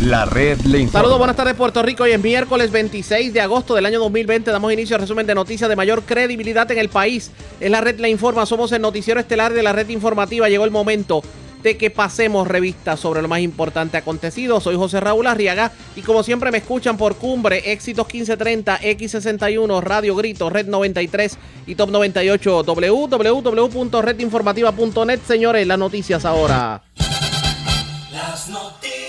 La red le informa. Saludos, buenas tardes Puerto Rico. Hoy es miércoles 26 de agosto del año 2020. Damos inicio al resumen de noticias de mayor credibilidad en el país. Es la red le informa. Somos el noticiero estelar de la red informativa. Llegó el momento de que pasemos revista sobre lo más importante acontecido. Soy José Raúl Arriaga y como siempre me escuchan por Cumbre, Éxitos 1530, X61, Radio Grito, Red 93 y Top 98, www.redinformativa.net. Señores, las noticias ahora. Las noticias.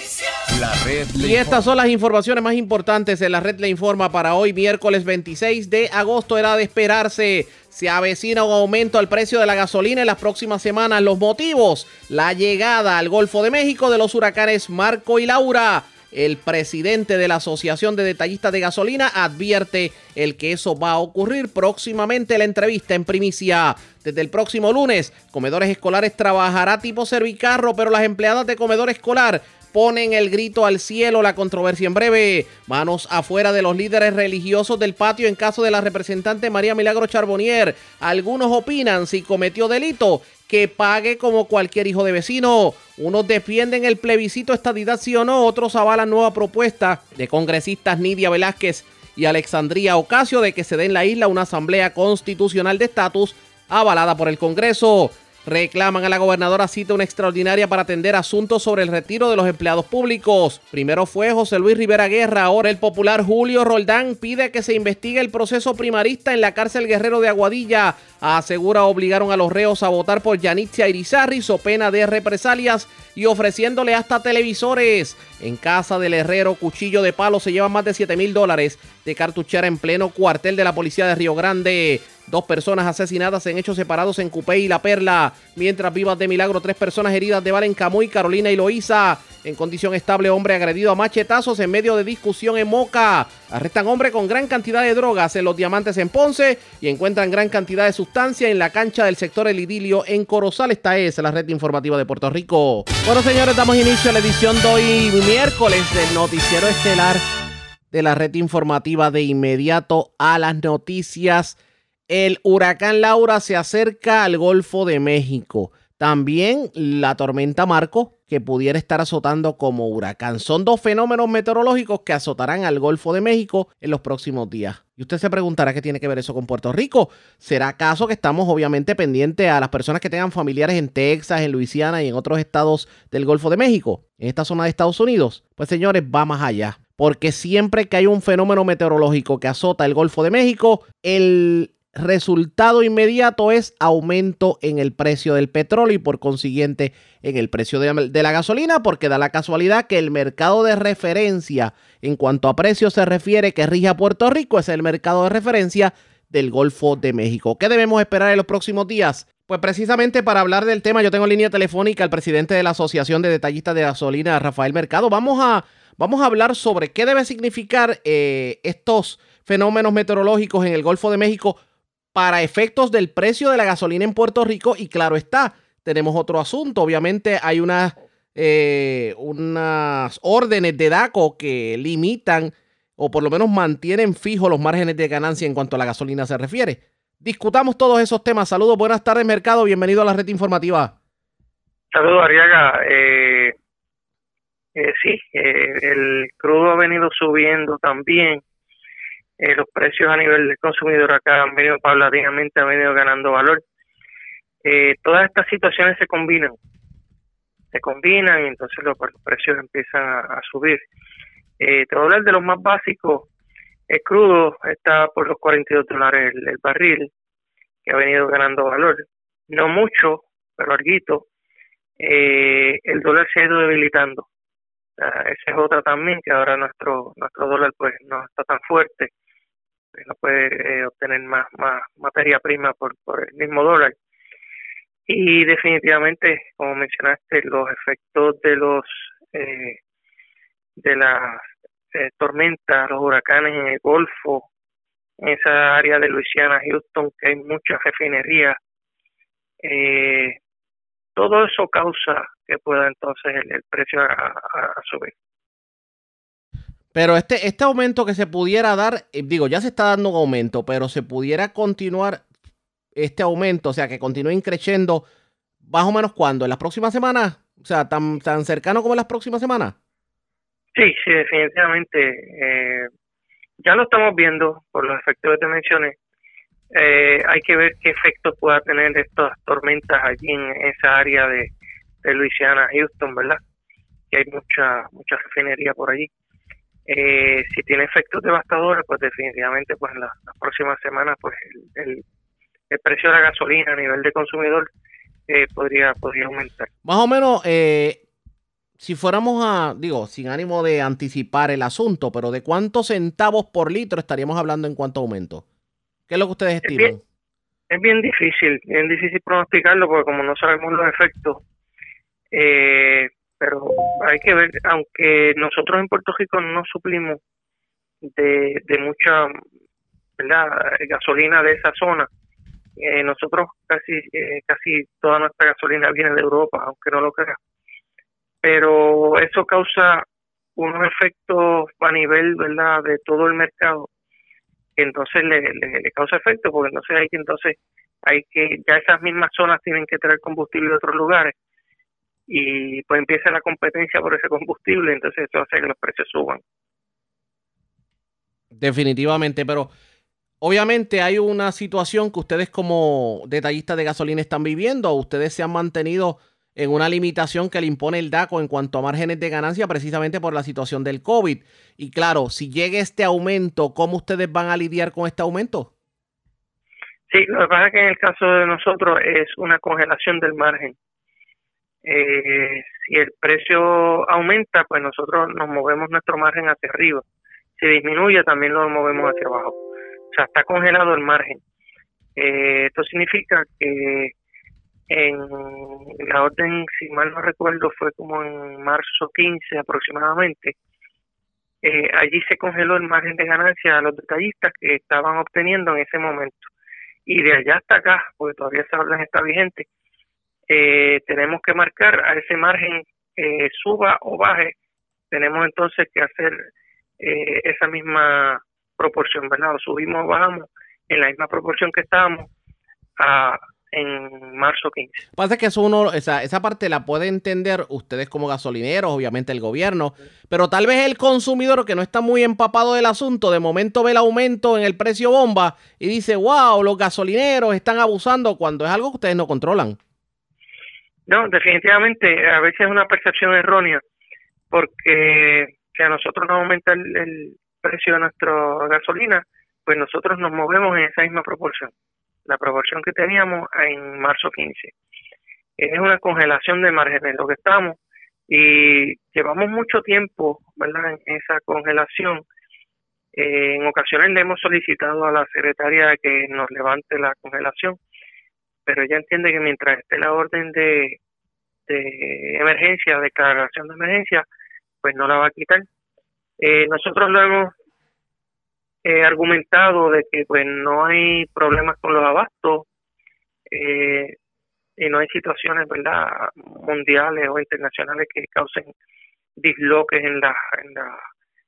La red le Y estas son las informaciones más importantes en la red le informa para hoy, miércoles 26 de agosto. Era de esperarse. Se avecina un aumento al precio de la gasolina en las próximas semanas. Los motivos, la llegada al Golfo de México de los huracanes Marco y Laura. El presidente de la Asociación de Detallistas de Gasolina advierte el que eso va a ocurrir próximamente. La entrevista en primicia. Desde el próximo lunes, Comedores Escolares trabajará tipo servicarro, pero las empleadas de comedor escolar ponen el grito al cielo. La controversia en breve. Manos afuera de los líderes religiosos del patio en caso de la representante María Milagro Charbonnier. Algunos opinan si cometió delito que pague como cualquier hijo de vecino. Unos defienden el plebiscito estadidad sí o no, otros avalan nueva propuesta de congresistas Nidia Velázquez y Alexandria Ocasio de que se dé en la isla una asamblea constitucional de estatus avalada por el Congreso. Reclaman a la gobernadora cita una extraordinaria para atender asuntos sobre el retiro de los empleados públicos. Primero fue José Luis Rivera Guerra, ahora el popular Julio Roldán pide que se investigue el proceso primarista en la cárcel Guerrero de Aguadilla. Asegura obligaron a los reos a votar por Yanitzia Irizarry so pena de represalias y ofreciéndole hasta televisores. En casa del herrero, cuchillo de palo se llevan más de 7 mil dólares de cartuchera en pleno cuartel de la policía de Río Grande. Dos personas asesinadas en hechos separados en Cupé y La Perla. Mientras vivas de milagro, tres personas heridas de bala Camuy, Carolina y Loíza. En condición estable, hombre agredido a machetazos en medio de discusión en Moca. Arrestan hombre con gran cantidad de drogas en los diamantes en Ponce y encuentran gran cantidad de sustancia en la cancha del sector El Idilio en Corozal. Esta es la red informativa de Puerto Rico. Bueno, señores, damos inicio a la edición de hoy miércoles del noticiero estelar de la red informativa de inmediato a las noticias. El huracán Laura se acerca al Golfo de México. También la tormenta Marco, que pudiera estar azotando como huracán. Son dos fenómenos meteorológicos que azotarán al Golfo de México en los próximos días. Y usted se preguntará qué tiene que ver eso con Puerto Rico. ¿Será acaso que estamos obviamente pendientes a las personas que tengan familiares en Texas, en Luisiana y en otros estados del Golfo de México? En esta zona de Estados Unidos. Pues señores, va más allá. Porque siempre que hay un fenómeno meteorológico que azota el Golfo de México, el resultado inmediato es aumento en el precio del petróleo y por consiguiente en el precio de, la gasolina, porque da la casualidad que el mercado de referencia en cuanto a precios se refiere que rige a Puerto Rico es el mercado de referencia del Golfo de México. ¿Qué debemos esperar en los próximos días? Pues precisamente para hablar del tema, yo tengo en línea telefónica al presidente de la Asociación de Detallistas de Gasolina, Rafael Mercado. Vamos a, vamos a hablar sobre qué debe significar eh, estos fenómenos meteorológicos en el Golfo de México para efectos del precio de la gasolina en Puerto Rico. Y claro está, tenemos otro asunto. Obviamente hay unas, eh, unas órdenes de DACO que limitan o por lo menos mantienen fijos los márgenes de ganancia en cuanto a la gasolina se refiere. Discutamos todos esos temas. Saludos, buenas tardes, mercado. Bienvenido a la red informativa. Saludos, Ariaga. Eh, eh, sí, eh, el crudo ha venido subiendo también. Eh, los precios a nivel del consumidor acá han venido paulatinamente, han venido ganando valor. Eh, todas estas situaciones se combinan, se combinan y entonces los, los precios empiezan a, subir. Eh, te hablar de los más básicos. El crudo está por los 42 dólares el, barril, que ha venido ganando valor. No mucho, pero larguito. Eh, el dólar se ha ido debilitando. Esa es otra también, que ahora nuestro nuestro dólar pues no está tan fuerte. No puede eh, obtener más, más materia prima por, el mismo dólar. Y definitivamente, como mencionaste, los efectos de los eh, de las eh, tormentas, los huracanes en el Golfo, en esa área de Luisiana, Houston, que hay muchas refinerías, eh, todo eso causa que pueda entonces el, precio a, subir. Pero este, este aumento que se pudiera dar, eh, digo, ya se está dando un aumento, pero se pudiera continuar este aumento, o sea, que continúe creciendo, más o menos cuándo, en las próximas semanas, o sea, tan, tan cercano como en las próximas semanas. Sí, sí, definitivamente. Eh, ya lo estamos viendo por los efectos que te mencioné. Eh, hay que ver qué efecto pueda tener estas tormentas allí en esa área de, de Luisiana, Houston, ¿verdad? Que hay mucha mucha refinería por allí. Eh, si tiene efectos devastadores, pues definitivamente, pues en las próximas semanas, pues el, el, precio de la gasolina a nivel de consumidor eh, podría podría aumentar. Más o menos, eh, si fuéramos a, digo, sin ánimo de anticipar el asunto, pero de cuántos centavos por litro estaríamos hablando en cuánto aumento. ¿Qué es lo que ustedes estiman? Es bien, difícil, bien difícil pronosticarlo porque como no sabemos los efectos, eh, pero hay que ver, aunque nosotros en Puerto Rico no suplimos de, de mucha ¿verdad? gasolina de esa zona, eh, nosotros casi eh, casi toda nuestra gasolina viene de Europa, aunque no lo creas. Pero eso causa unos efectos a nivel verdad de todo el mercado entonces le, le, causa efecto porque entonces hay que entonces hay que ya esas mismas zonas tienen que traer combustible de otros lugares y pues empieza la competencia por ese combustible entonces eso hace que los precios suban definitivamente pero obviamente hay una situación que ustedes como detallistas de gasolina están viviendo ustedes se han mantenido en una limitación que le impone el DACO en cuanto a márgenes de ganancia precisamente por la situación del COVID. Y claro, si llegue este aumento, ¿cómo ustedes van a lidiar con este aumento? Sí, lo que pasa es que en el caso de nosotros es una congelación del margen. Eh, si el precio aumenta, pues nosotros nos movemos nuestro margen hacia arriba. Si disminuye, también lo movemos hacia abajo. O sea, está congelado el margen. Eh, esto significa que en la orden, si mal no recuerdo, fue como en marzo 15 aproximadamente. Eh, allí se congeló el margen de ganancia a los detallistas que estaban obteniendo en ese momento. Y de allá hasta acá, porque todavía esa orden está vigente, eh, tenemos que marcar a ese margen eh, suba o baje, tenemos entonces que hacer esa misma proporción, ¿verdad? Subimos o bajamos en la misma proporción que estábamos a, en marzo 15. Pasa que eso uno, esa, esa parte la puede entender ustedes como gasolineros, obviamente el gobierno, pero tal vez el consumidor que no está muy empapado del asunto, de momento ve el aumento en el precio bomba y dice, wow, los gasolineros están abusando cuando es algo que ustedes no controlan. No, definitivamente, a veces es una percepción errónea, porque si a nosotros nos aumenta el, el precio de nuestra gasolina, pues nosotros nos movemos en esa misma proporción la proporción que teníamos en marzo 15. Es una congelación de márgenes lo que estamos y llevamos mucho tiempo ¿verdad? en esa congelación. Eh, en ocasiones le hemos solicitado a la secretaria que nos levante la congelación, pero ella entiende que mientras esté la orden de, de emergencia, declaración de emergencia, pues no la va a quitar. Eh, nosotros lo hemos eh, argumentado de que pues no hay problemas con los abastos eh, y no hay situaciones verdad mundiales o internacionales que causen disloques en la, en la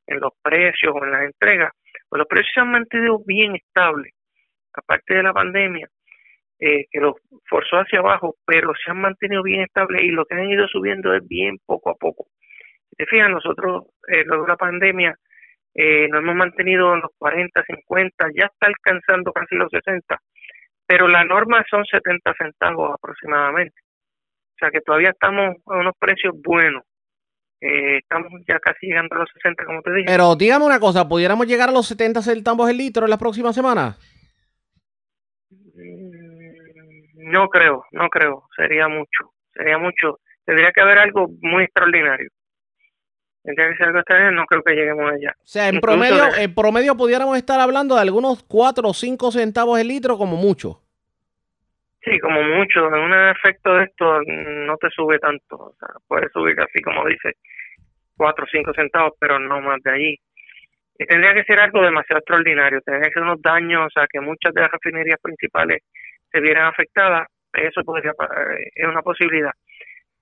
en los precios o en las entregas. Pues los precios se han mantenido bien estables aparte de la pandemia eh, que los forzó hacia abajo pero se han mantenido bien estables y lo que han ido subiendo es bien poco a poco si te fijas nosotros eh, luego de la pandemia eh, nos hemos mantenido en los 40, 50, ya está alcanzando casi los 60, pero la norma son 70 centavos aproximadamente. O sea que todavía estamos a unos precios buenos. Eh, estamos ya casi llegando a los 60, como te dije. Pero dígame una cosa, ¿pudiéramos llegar a los 70 centavos el litro en la próxima semana? No creo, no creo. Sería mucho, sería mucho. Tendría que haber algo muy extraordinario no creo que lleguemos allá. O sea, en promedio, en promedio pudiéramos estar hablando de algunos 4 o 5 centavos el litro como mucho. Sí, como mucho. En un efecto de esto no te sube tanto. O sea, puede subir así como dice, 4 o 5 centavos, pero no más de allí. Y tendría que ser algo demasiado extraordinario. Tendría que ser unos daños, o sea, que muchas de las refinerías principales se vieran afectadas. Eso podría eh, es una posibilidad.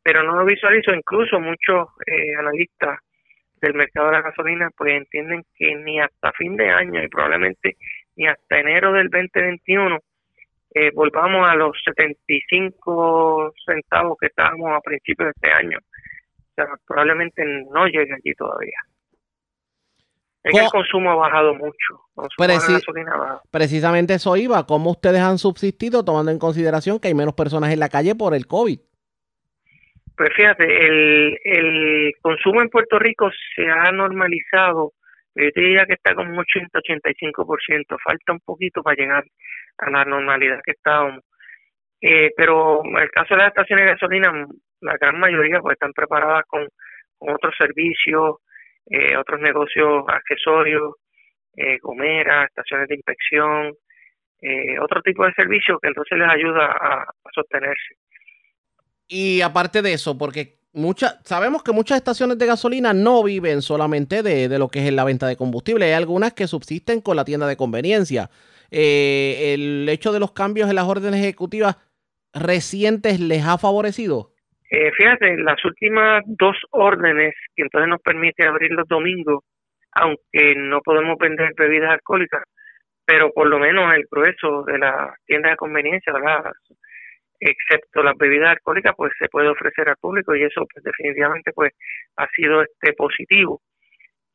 Pero no lo visualizo. Incluso muchos eh, analistas del mercado de la gasolina, pues entienden que ni hasta fin de año y probablemente ni hasta enero del 2021 eh, volvamos a los 75 centavos que estábamos a principios de este año. O sea, probablemente no llegue allí todavía. Es que el Co- consumo ha bajado mucho. Preci-. Precisamente eso iba. ¿Cómo ustedes han subsistido tomando en consideración que hay menos personas en la calle por el COVID? Pues fíjate, el, el consumo en Puerto Rico se ha normalizado. Yo te diría que está como un 80-85%. Falta un poquito para llegar a la normalidad que estábamos. Eh, pero en el caso de las estaciones de gasolina, la gran mayoría pues están preparadas con, con otros servicios, eh, otros negocios accesorios, eh, comeras, estaciones de inspección, eh, otro tipo de servicios que entonces les ayuda a, a sostenerse. Y aparte de eso, porque muchas, sabemos que muchas estaciones de gasolina no viven solamente de, de lo que es la venta de combustible. Hay algunas que subsisten con la tienda de conveniencia. Eh, el hecho de los cambios en las órdenes ejecutivas recientes les ha favorecido. Eh, fíjate, las últimas dos órdenes que entonces nos permite abrir los domingos, aunque no podemos vender bebidas alcohólicas, pero por lo menos el grueso de la tienda de conveniencia, ¿verdad? excepto las bebidas alcohólicas, pues se puede ofrecer al público y eso pues definitivamente pues ha sido este positivo.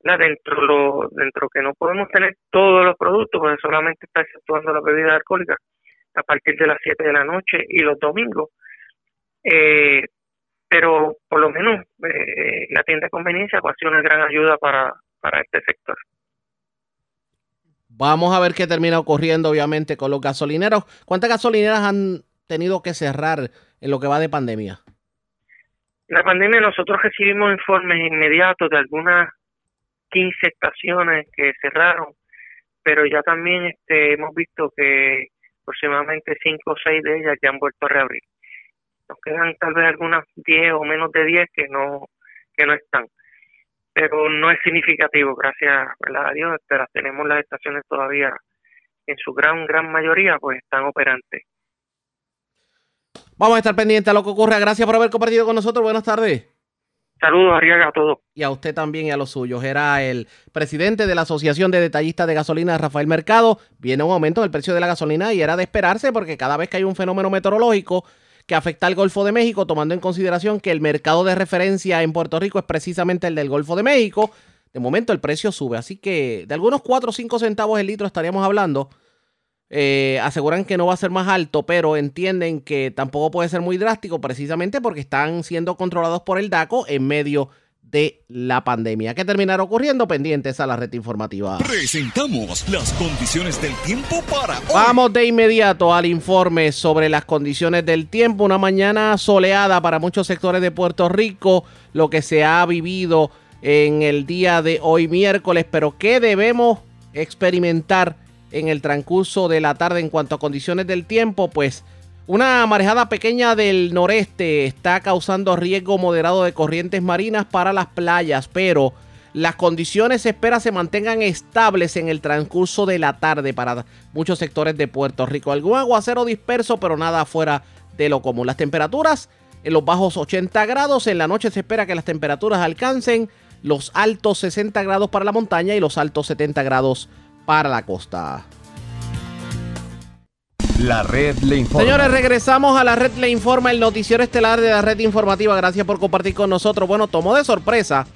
¿verdad? Dentro lo dentro que no podemos tener todos los productos, pues solamente está exceptuando las bebidas alcohólicas a partir de las 7 de la noche y los domingos. Eh, pero por lo menos eh, la tienda de conveniencia pues, ha sido una gran ayuda para, para este sector. Vamos a ver qué termina ocurriendo, obviamente, con los gasolineros. ¿Cuántas gasolineras han tenido que cerrar en lo que va de pandemia? La pandemia nosotros recibimos informes inmediatos de algunas 15 estaciones que cerraron, pero ya también este, hemos visto que aproximadamente 5 o 6 de ellas ya han vuelto a reabrir. Nos quedan tal vez algunas 10 o menos de 10 que no que no están. Pero no es significativo, gracias ¿verdad? a Dios, las tenemos las estaciones todavía en su gran gran mayoría pues están operantes. Vamos a estar pendientes a lo que ocurra. Gracias por haber compartido con nosotros. Buenas tardes. Saludos Arriaga a todos. Y a usted también y a los suyos. Era el presidente de la Asociación de Detallistas de Gasolina, Rafael Mercado. Viene un aumento del precio de la gasolina y era de esperarse porque cada vez que hay un fenómeno meteorológico que afecta al Golfo de México, tomando en consideración que el mercado de referencia en Puerto Rico es precisamente el del Golfo de México, de momento el precio sube. Así que de algunos 4 o 5 centavos el litro estaríamos hablando. Eh, aseguran que no va a ser más alto, pero entienden que tampoco puede ser muy drástico precisamente porque están siendo controlados por el DACO en medio la pandemia. ¿Qué terminará ocurriendo? Pendientes a la red informativa. Presentamos las condiciones del tiempo para hoy. Vamos de inmediato al informe sobre las condiciones del tiempo. Una mañana soleada para muchos sectores de Puerto Rico, lo que se ha vivido en el día de hoy miércoles, pero ¿qué debemos experimentar en el transcurso de la tarde en cuanto a condiciones del tiempo? Pues una marejada pequeña del noreste está causando riesgo moderado de corrientes marinas para las playas, pero las condiciones se espera se mantengan estables en el transcurso de la tarde para muchos sectores de Puerto Rico. Algún aguacero disperso, pero nada fuera de lo común. Las temperaturas en los bajos 80 grados, en la noche se espera que las temperaturas alcancen los altos 60 grados para la montaña y los altos 70 grados para la costa. La red le informa. Señores, regresamos a la red Le Informa, el noticiero estelar de la red informativa. Gracias por compartir con nosotros. Bueno, tomó de sorpresa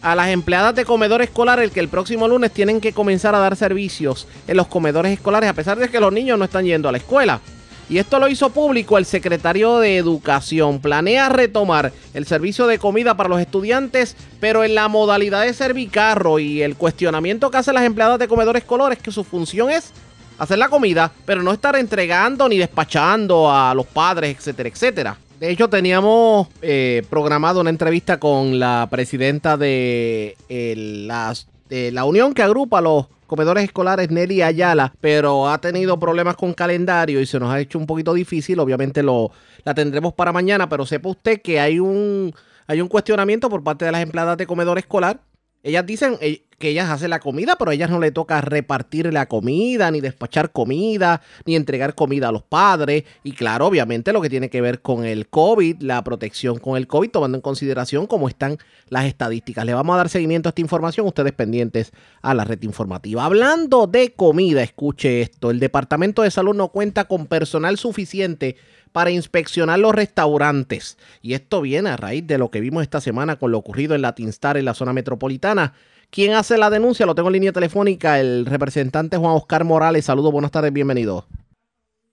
a las empleadas de comedor escolar el que el próximo lunes tienen que comenzar a dar servicios en los comedores escolares, a pesar de que los niños no están yendo a la escuela. Y esto lo hizo público el secretario de Educación. Planea retomar el servicio de comida para los estudiantes, pero en la modalidad de servicarro. Y el cuestionamiento que hacen las empleadas de comedor escolar es que su función es hacer la comida, pero no estar entregando ni despachando a los padres, etcétera, etcétera. De hecho, teníamos eh, programado una entrevista con la presidenta de, las- de la unión que agrupa los comedores escolares, Nelly Ayala, pero ha tenido problemas con calendario y se nos ha hecho un poquito difícil. Obviamente lo, la tendremos para mañana, pero sepa usted que hay un, hay un cuestionamiento por parte de las empleadas de comedor escolar. Ellas dicen, eh, que ellas hacen la comida, pero a ellas no le toca repartir la comida, ni despachar comida, ni entregar comida a los padres. Y claro, obviamente lo que tiene que ver con el COVID, la protección con el COVID, tomando en consideración cómo están las estadísticas. Le vamos a dar seguimiento a esta información, ustedes pendientes a la red informativa. Hablando de comida, escuche esto, el Departamento de Salud no cuenta con personal suficiente para inspeccionar los restaurantes. Y esto viene a raíz de lo que vimos esta semana con lo ocurrido en Latinstar en la zona metropolitana. ¿Quién hace la denuncia? Lo tengo en línea telefónica, el representante Juan Oscar Morales. Saludos, buenas tardes, bienvenido.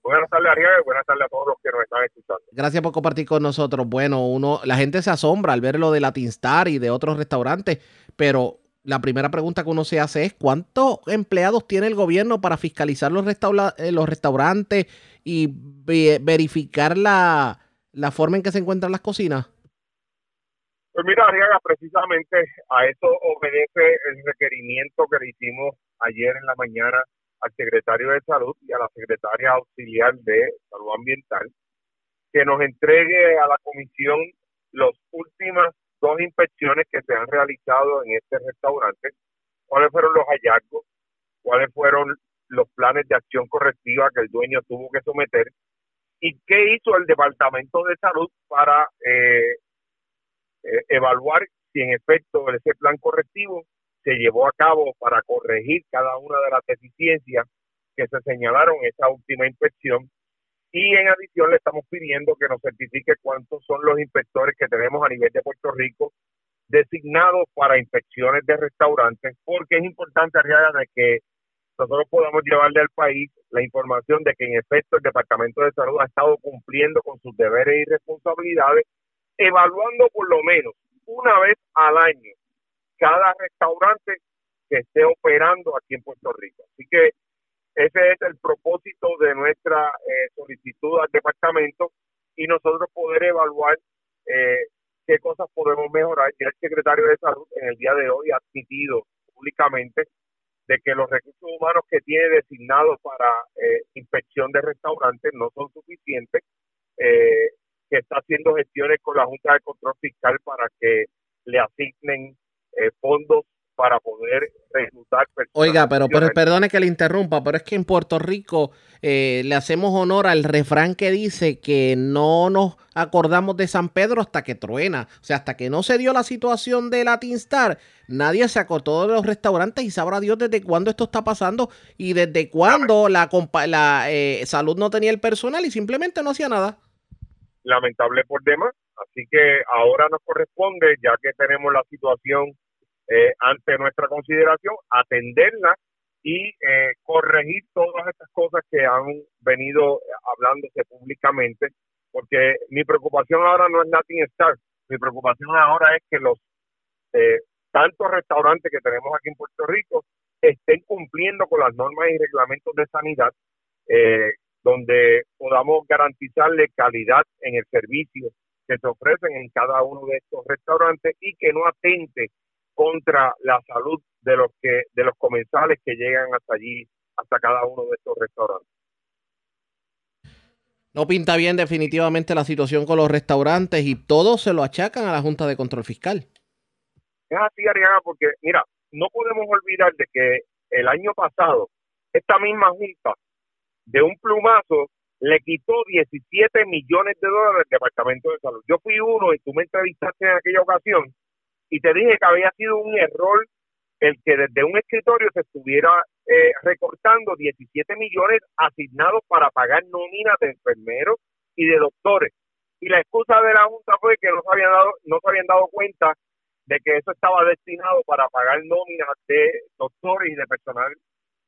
Buenas tardes, Ariel, buenas tardes a todos los que nos están escuchando. Gracias por compartir con nosotros. Bueno, uno, la gente se asombra al ver lo de Latinstar y de otros restaurantes, pero la primera pregunta que uno se hace es ¿cuántos empleados tiene el gobierno para fiscalizar los, eh, los restaurantes y verificar la, la forma en que se encuentran las cocinas? Pues mira, Ariaga, precisamente a eso obedece el requerimiento que le hicimos ayer en la mañana al secretario de Salud y a la secretaria auxiliar de Salud Ambiental, que nos entregue a la comisión las últimas dos inspecciones que se han realizado en este restaurante, cuáles fueron los hallazgos, cuáles fueron los planes de acción correctiva que el dueño tuvo que someter y qué hizo el Departamento de Salud para eh, eh, evaluar si en efecto ese plan correctivo se llevó a cabo para corregir cada una de las deficiencias que se señalaron en esa última inspección. Y en adición le estamos pidiendo que nos certifique cuántos son los inspectores que tenemos a nivel de Puerto Rico designados para inspecciones de restaurantes, porque es importante, Arriaga, de que nosotros podamos llevarle al país la información de que en efecto el Departamento de Salud ha estado cumpliendo con sus deberes y responsabilidades, evaluando por lo menos una vez al año cada restaurante que esté operando aquí en Puerto Rico. Así que ese es el propósito de nuestra eh, solicitud al departamento y nosotros poder evaluar eh, qué cosas podemos mejorar. Ya el secretario de Salud en el día de hoy ha admitido públicamente de que los recursos humanos que tiene designados para eh, inspección de restaurantes no son suficientes, que está haciendo gestiones con la Junta de Control Fiscal para que le asignen fondos para poder reclutar personas. Oiga, pero, pero perdone que le interrumpa, pero es que en Puerto Rico eh, le hacemos honor al refrán que dice que no nos acordamos de San Pedro hasta que truena. O sea, hasta que no se dio la situación de Latin Star, nadie se acordó de los restaurantes y sabrá Dios desde cuándo esto está pasando y desde cuándo la, la eh, salud no tenía el personal y simplemente no hacía nada. Lamentable por demás. Así que ahora nos corresponde, ya que tenemos la situación eh, ante nuestra consideración, atenderla y eh, corregir todas estas cosas que han venido hablándose públicamente, porque mi preocupación ahora no es Latin Star, mi preocupación ahora es que los eh, tantos restaurantes que tenemos aquí en Puerto Rico estén cumpliendo con las normas y reglamentos de sanidad, donde podamos garantizarle calidad en el servicio que se ofrecen en cada uno de estos restaurantes y que no atente contra la salud de los que de los comensales que llegan hasta allí, hasta cada uno de estos restaurantes. No pinta bien definitivamente la situación con los restaurantes y todos se lo achacan a la Junta de Control Fiscal. Es así, Ariana, porque mira, no podemos olvidar de que el año pasado esta misma Junta de un plumazo le quitó 17 millones de dólares al Departamento de Salud. Yo fui uno y tú me entrevistaste en aquella ocasión y te dije que había sido un error el que desde un escritorio se estuviera eh, recortando 17 millones asignados para pagar nóminas de enfermeros y de doctores. Y la excusa de la Junta fue que no se habían dado, no se habían dado cuenta de que eso estaba destinado para pagar nóminas de doctores y de personal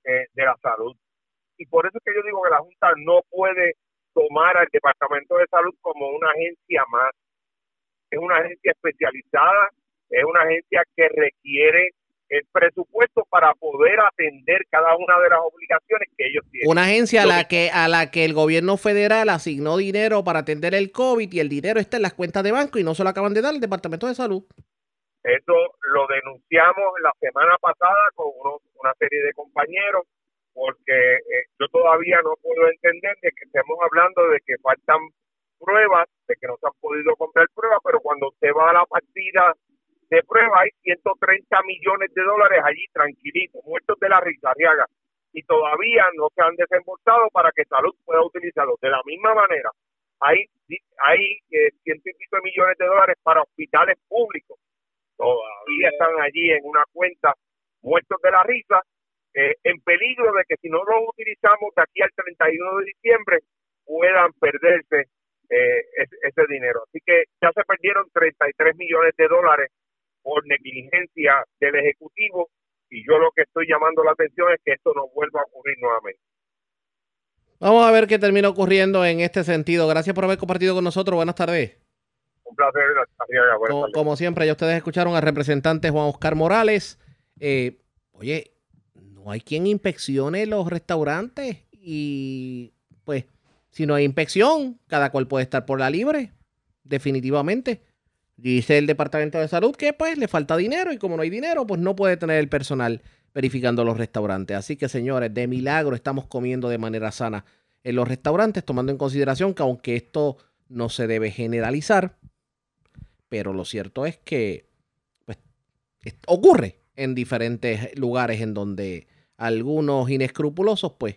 eh, de la salud. Y por eso es que yo digo que la Junta no puede tomar al Departamento de Salud como una agencia más. Es una agencia especializada es una agencia que requiere el presupuesto para poder atender cada una de las obligaciones que ellos tienen. Una agencia a la que a la que el gobierno federal asignó dinero para atender el COVID y el dinero está en las cuentas de banco y no se lo acaban de dar al Departamento de Salud. Eso lo denunciamos la semana pasada con una serie de compañeros porque eh, yo todavía no puedo entender de que estemos hablando de que faltan pruebas, de que no se han podido comprar pruebas, pero cuando usted va a la partida de prueba hay 130 millones de dólares allí tranquilitos, muertos de la risa, Arriaga, y todavía no se han desembolsado para que salud pueda utilizarlos. De la misma manera, hay, hay eh, ciento y pico de millones de dólares para hospitales públicos, todavía están allí en una cuenta muertos de la risa, eh, en peligro de que si no los utilizamos de aquí al 31 de diciembre puedan perderse eh, ese, dinero. Así que ya se perdieron 33 millones de dólares por negligencia del Ejecutivo y yo lo que estoy llamando la atención es que esto no vuelva a ocurrir nuevamente. Vamos a ver qué termina ocurriendo en este sentido. Gracias por haber compartido con nosotros. Buenas tardes. Un placer. Como, como, siempre, ya ustedes escucharon al representante Juan Oscar Morales. Eh, oye, hay quien inspeccione los restaurantes y pues si no hay inspección, cada cual puede estar por la libre, definitivamente. Dice el Departamento de Salud que pues le falta dinero y como no hay dinero, pues no puede tener el personal verificando los restaurantes. Así que señores, de milagro estamos comiendo de manera sana en los restaurantes, tomando en consideración que aunque esto no se debe generalizar, pero lo cierto es que pues, ocurre en diferentes lugares en donde algunos inescrupulosos pues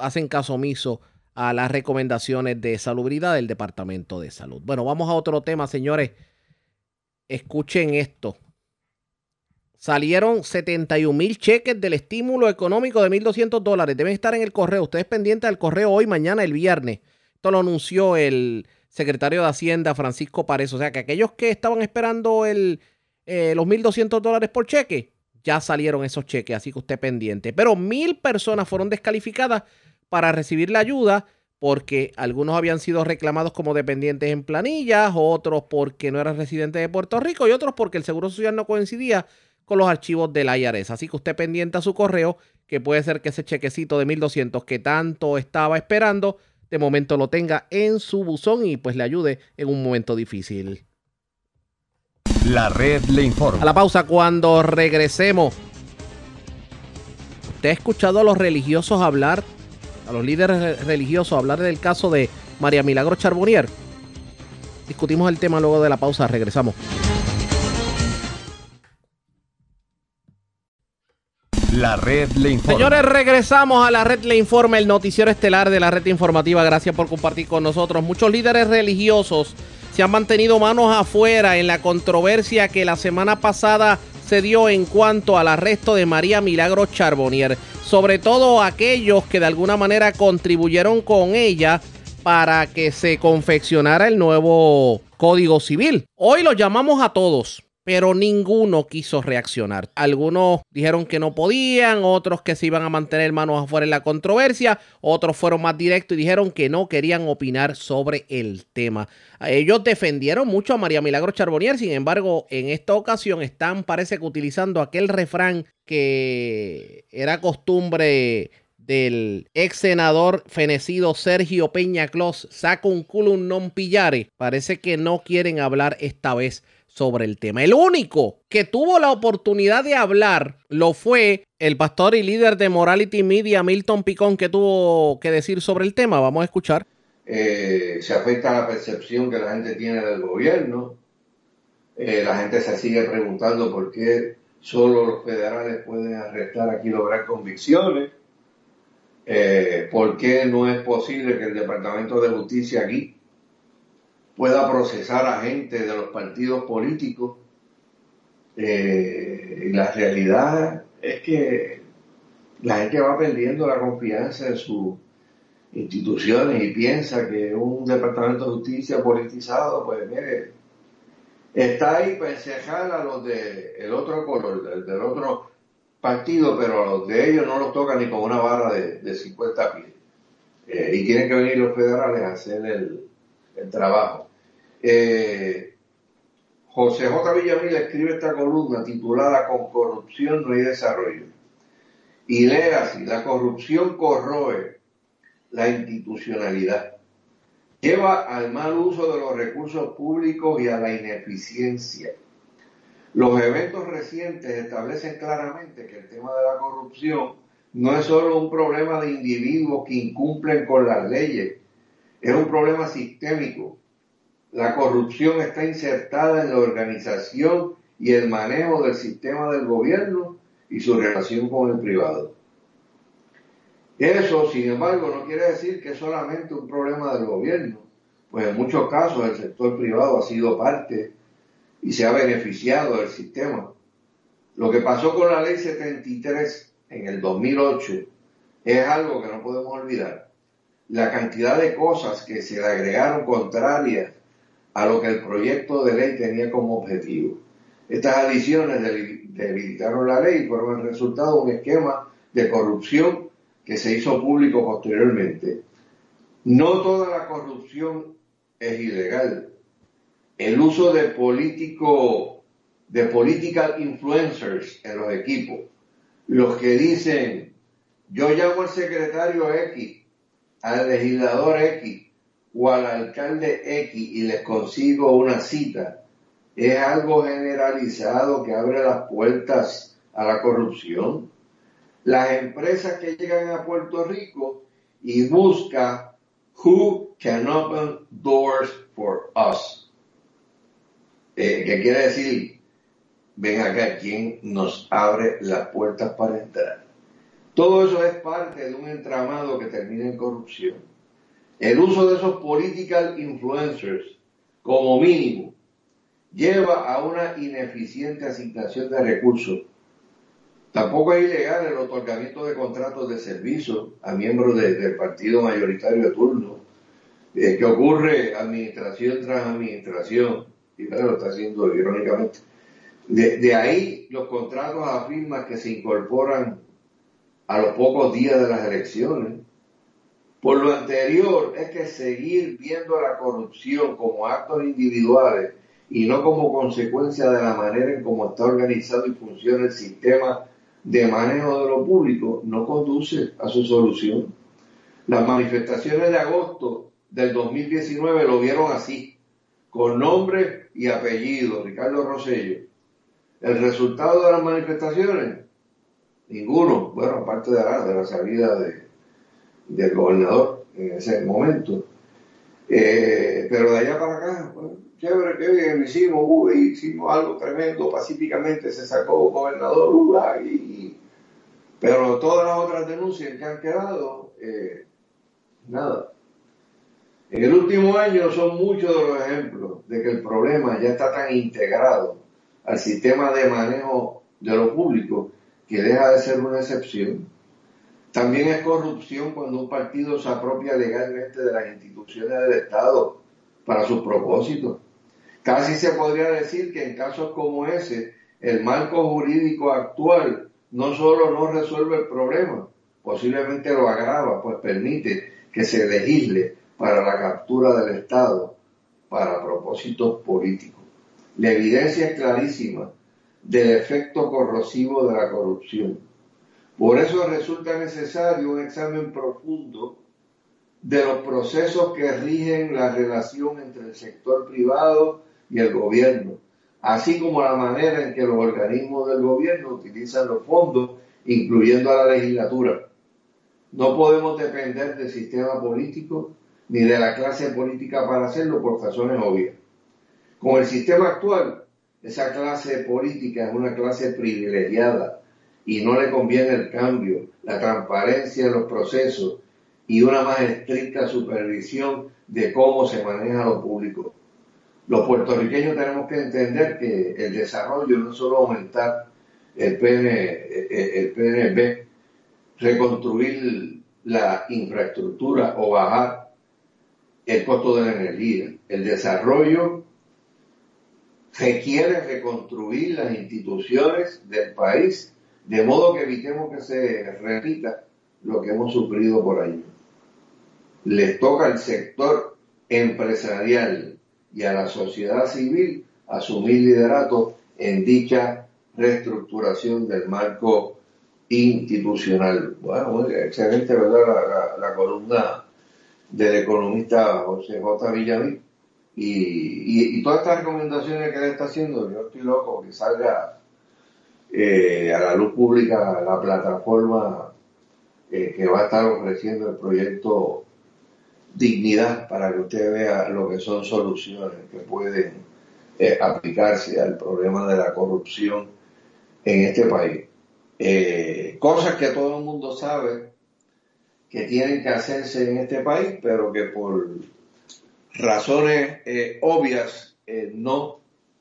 hacen caso omiso a las recomendaciones de salubridad del Departamento de Salud. Bueno, vamos a otro tema, señores. Escuchen esto. Salieron 71 mil cheques del estímulo económico de 1.200 dólares. Deben estar en el correo. Ustedes pendientes del correo hoy, mañana, el viernes. Esto lo anunció el secretario de Hacienda, Francisco Párez. O sea que aquellos que estaban esperando el, eh, los 1.200 dólares por cheque, ya salieron esos cheques. Así que usted pendiente. Pero mil personas fueron descalificadas para recibir la ayuda porque algunos habían sido reclamados como dependientes en planillas, otros porque no eran residentes de Puerto Rico y otros porque el Seguro Social no coincidía con los archivos del IRS. Así que usted pendiente a su correo, que puede ser que ese chequecito de 1200 que tanto estaba esperando, de momento lo tenga en su buzón y pues le ayude en un momento difícil. La red le informa. A la pausa cuando regresemos. ¿Usted ha escuchado a los religiosos hablar a los líderes religiosos hablar del caso de María Milagro Charbonnier. Discutimos el tema luego de la pausa, regresamos. La red le informa. Señores, regresamos a la red le informa, el noticiero estelar de la red informativa. Gracias por compartir con nosotros. Muchos líderes religiosos se han mantenido manos afuera en la controversia que la semana pasada se dio en cuanto al arresto de María Milagro Charbonnier sobre todo aquellos que de alguna manera contribuyeron con ella para que se confeccionara el nuevo Código Civil. Hoy los llamamos a todos, pero ninguno quiso reaccionar. Algunos dijeron que no podían, otros que se iban a mantener manos afuera en la controversia, otros fueron más directos y dijeron que no querían opinar sobre el tema. Ellos defendieron mucho a María Milagro Charbonnier, sin embargo, en esta ocasión están, parece que utilizando aquel refrán que era costumbre del ex senador fenecido Sergio Peña Clos, saca un culo non pillare. Parece que no quieren hablar esta vez sobre el tema. El único que tuvo la oportunidad de hablar lo fue el pastor y líder de Morality Media, Milton Picón, que tuvo que decir sobre el tema. Vamos a escuchar. Eh, se afecta la percepción que la gente tiene del gobierno. Eh, la gente se sigue preguntando por qué solo los federales pueden arrestar aquí y lograr convicciones. Eh, ¿Por qué no es posible que el Departamento de Justicia aquí pueda procesar a gente de los partidos políticos? Eh, y la realidad es que la gente va perdiendo la confianza en sus instituciones y piensa que un Departamento de Justicia politizado, pues mire, está ahí para enseñar a los de otro color, del, otro partido, pero a los de ellos no los toca ni con una barra de, 50 pies. Eh, y tienen que venir los federales a hacer el, trabajo. Eh, José J. Villamil escribe esta columna titulada Con corrupción no hay desarrollo. Y lee así, la corrupción corroe la institucionalidad lleva al mal uso de los recursos públicos y a la ineficiencia. Los eventos recientes establecen claramente que el tema de la corrupción no es solo un problema de individuos que incumplen con las leyes, es un problema sistémico. La corrupción está insertada en la organización y el manejo del sistema del gobierno y su relación con el privado. Eso, sin embargo, no quiere decir que es solamente un problema del gobierno, pues en muchos casos el sector privado ha sido parte y se ha beneficiado del sistema. Lo que pasó con la ley 73 en el 2008 es algo que no podemos olvidar. La cantidad de cosas que se le agregaron contrarias a lo que el proyecto de ley tenía como objetivo. Estas adiciones debilitaron la ley y fueron el resultado de un esquema de corrupción que se hizo público posteriormente. No toda la corrupción es ilegal. El uso de político, de political influencers en los equipos, los que dicen, yo llamo al secretario X, al legislador X o al alcalde X y les consigo una cita, es algo generalizado que abre las puertas a la corrupción. Las empresas que llegan a Puerto Rico y buscan who can open doors for us. Eh, ¿Qué quiere decir? Ven acá, ¿quién nos abre las puertas para entrar? Todo eso es parte de un entramado que termina en corrupción. El uso de esos political influencers, como mínimo, lleva a una ineficiente asignación de recursos. Tampoco es ilegal el otorgamiento de contratos de servicio a miembros del partido mayoritario de turno, eh, que ocurre administración tras administración, y lo está haciendo irónicamente. De, de, ahí los contratos a firmas que se incorporan a los pocos días de las elecciones. Por lo anterior, es que seguir viendo la corrupción como actos individuales y no como consecuencia de la manera en cómo está organizado y funciona el sistema de manejo de lo público no conduce a su solución. Las manifestaciones de agosto del 2019 lo vieron así, con nombre y apellido, Ricardo Rosello. El resultado de las manifestaciones, ninguno, bueno, aparte de la, de la salida de, del gobernador en ese momento. Eh, pero de allá para acá, chévere, que bien, hicimos, uh, hicimos algo tremendo, pacíficamente se sacó gobernador, uh, y, pero todas las otras denuncias que han quedado, eh, nada. En el último año son muchos de los ejemplos de que el problema ya está tan integrado al sistema de manejo de lo público que deja de ser una excepción. También es corrupción cuando un partido se apropia legalmente de las instituciones del Estado para sus propósitos. Casi se podría decir que en casos como ese, el marco jurídico actual no solo no resuelve el problema, posiblemente lo agrava, pues permite que se legisle para la captura del Estado para propósitos políticos. La evidencia es clarísima del efecto corrosivo de la corrupción. Por eso resulta necesario un examen profundo de los procesos que rigen la relación entre el sector privado y el gobierno, así como la manera en que los organismos del gobierno utilizan los fondos, incluyendo a la legislatura. No podemos depender del sistema político ni de la clase política para hacerlo por razones obvias. Con el sistema actual, esa clase política es una clase privilegiada y no le conviene el cambio, la transparencia en los procesos y una más estricta supervisión de cómo se maneja lo público. Los puertorriqueños tenemos que entender que el desarrollo no es solo aumentar el, el PNB, reconstruir la infraestructura o bajar el costo de la energía. El desarrollo requiere reconstruir las instituciones del país de modo que evitemos que se repita lo que hemos sufrido por años. Les toca al sector empresarial y a la sociedad civil asumir liderato en dicha reestructuración del marco institucional. Bueno, excelente, ¿verdad? La, columna del economista José J. Villamil. Y, y, todas estas recomendaciones que él está haciendo, yo estoy loco que salga eh, a la luz pública la plataforma eh, que va a estar ofreciendo el proyecto Dignidad para que usted vea lo que son soluciones que pueden eh, aplicarse al problema de la corrupción en este país. Cosas que todo el mundo sabe que tienen que hacerse en este país, pero que por razones eh, obvias eh, no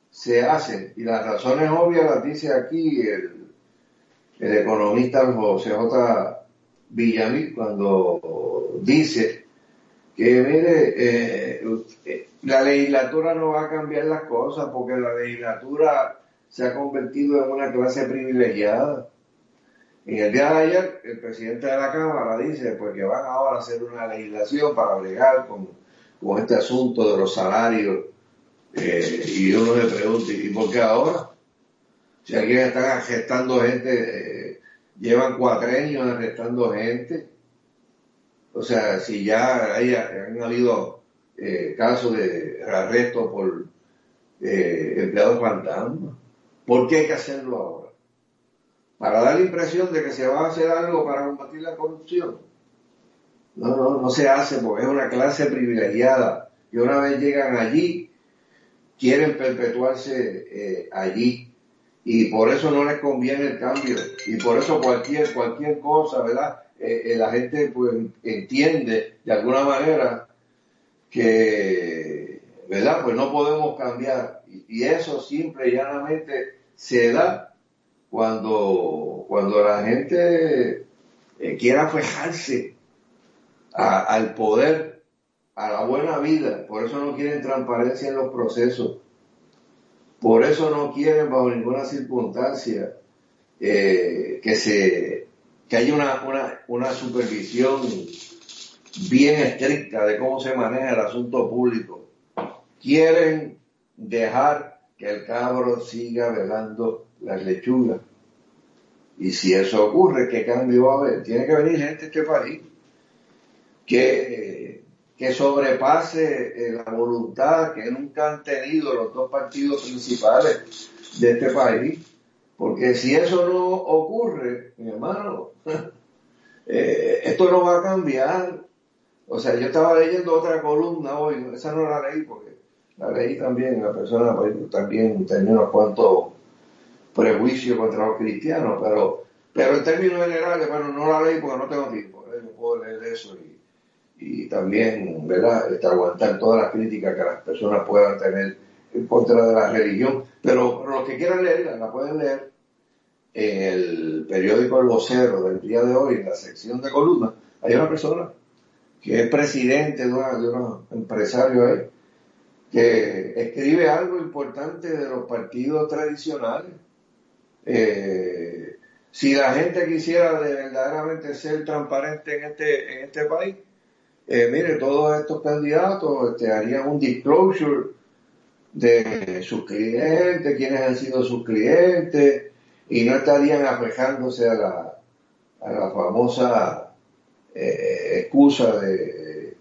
se hacen. Y las razones obvias las dice aquí el, economista José J. Villamil cuando dice que, mire, eh, la legislatura no va a cambiar las cosas porque la legislatura se ha convertido en una clase privilegiada. En el día de ayer, el presidente de la Cámara dice pues que van ahora a hacer una legislación para bregar con, con este asunto de los salarios. Eh, y uno le pregunta, ¿y por qué ahora? Si aquí están arrestando gente, eh, llevan cuatreños arrestando gente. O sea, si ya hay, han habido eh, casos de arresto por eh, empleados fantasma, ¿por qué hay que hacerlo ahora? Para dar la impresión de que se va a hacer algo para combatir la corrupción. No, no, no se hace porque es una clase privilegiada y una vez llegan allí, quieren perpetuarse eh, allí y por eso no les conviene el cambio y por eso cualquier cualquier cosa, ¿verdad? Eh, eh, la gente pues entiende de alguna manera que, ¿verdad? Pues no podemos cambiar y, eso simple y llanamente se da cuando cuando la gente quiera fijarse al poder, a la buena vida. Por eso no quieren transparencia en los procesos. Por eso no quieren bajo ninguna circunstancia eh, que se que haya una, una, una supervisión bien estricta de cómo se maneja el asunto público. Quieren dejar que el cabro siga velando las lechugas. Y si eso ocurre, ¿qué cambio va a haber? Tiene que venir gente a este país que, que sobrepase eh, la voluntad que nunca han tenido los dos partidos principales de este país. Porque si eso no ocurre, mi hermano, eh, esto no va a cambiar. O sea, yo estaba leyendo otra columna hoy, esa no la leí porque la leí también, la persona pues, también tenía unos cuantos prejuicios contra los cristianos, pero, pero en términos generales, bueno, no la leí porque no tengo tiempo, ¿eh? no puedo leer eso y, y también, ¿verdad?, este, aguantar todas las críticas que las personas puedan tener en contra de la religión, pero, los que quieran leerla, la pueden leer en el periódico El Vocero del día de hoy, en la sección de columna, hay una persona que es presidente de, una, de unos empresarios ahí, que escribe algo importante de los partidos tradicionales. Eh, si la gente quisiera de verdaderamente ser transparente en este, en este país, eh, mire, todos estos candidatos este, harían un disclosure de sus clientes, quiénes han sido sus clientes, y no estarían afejándose a la, a la famosa eh, excusa de,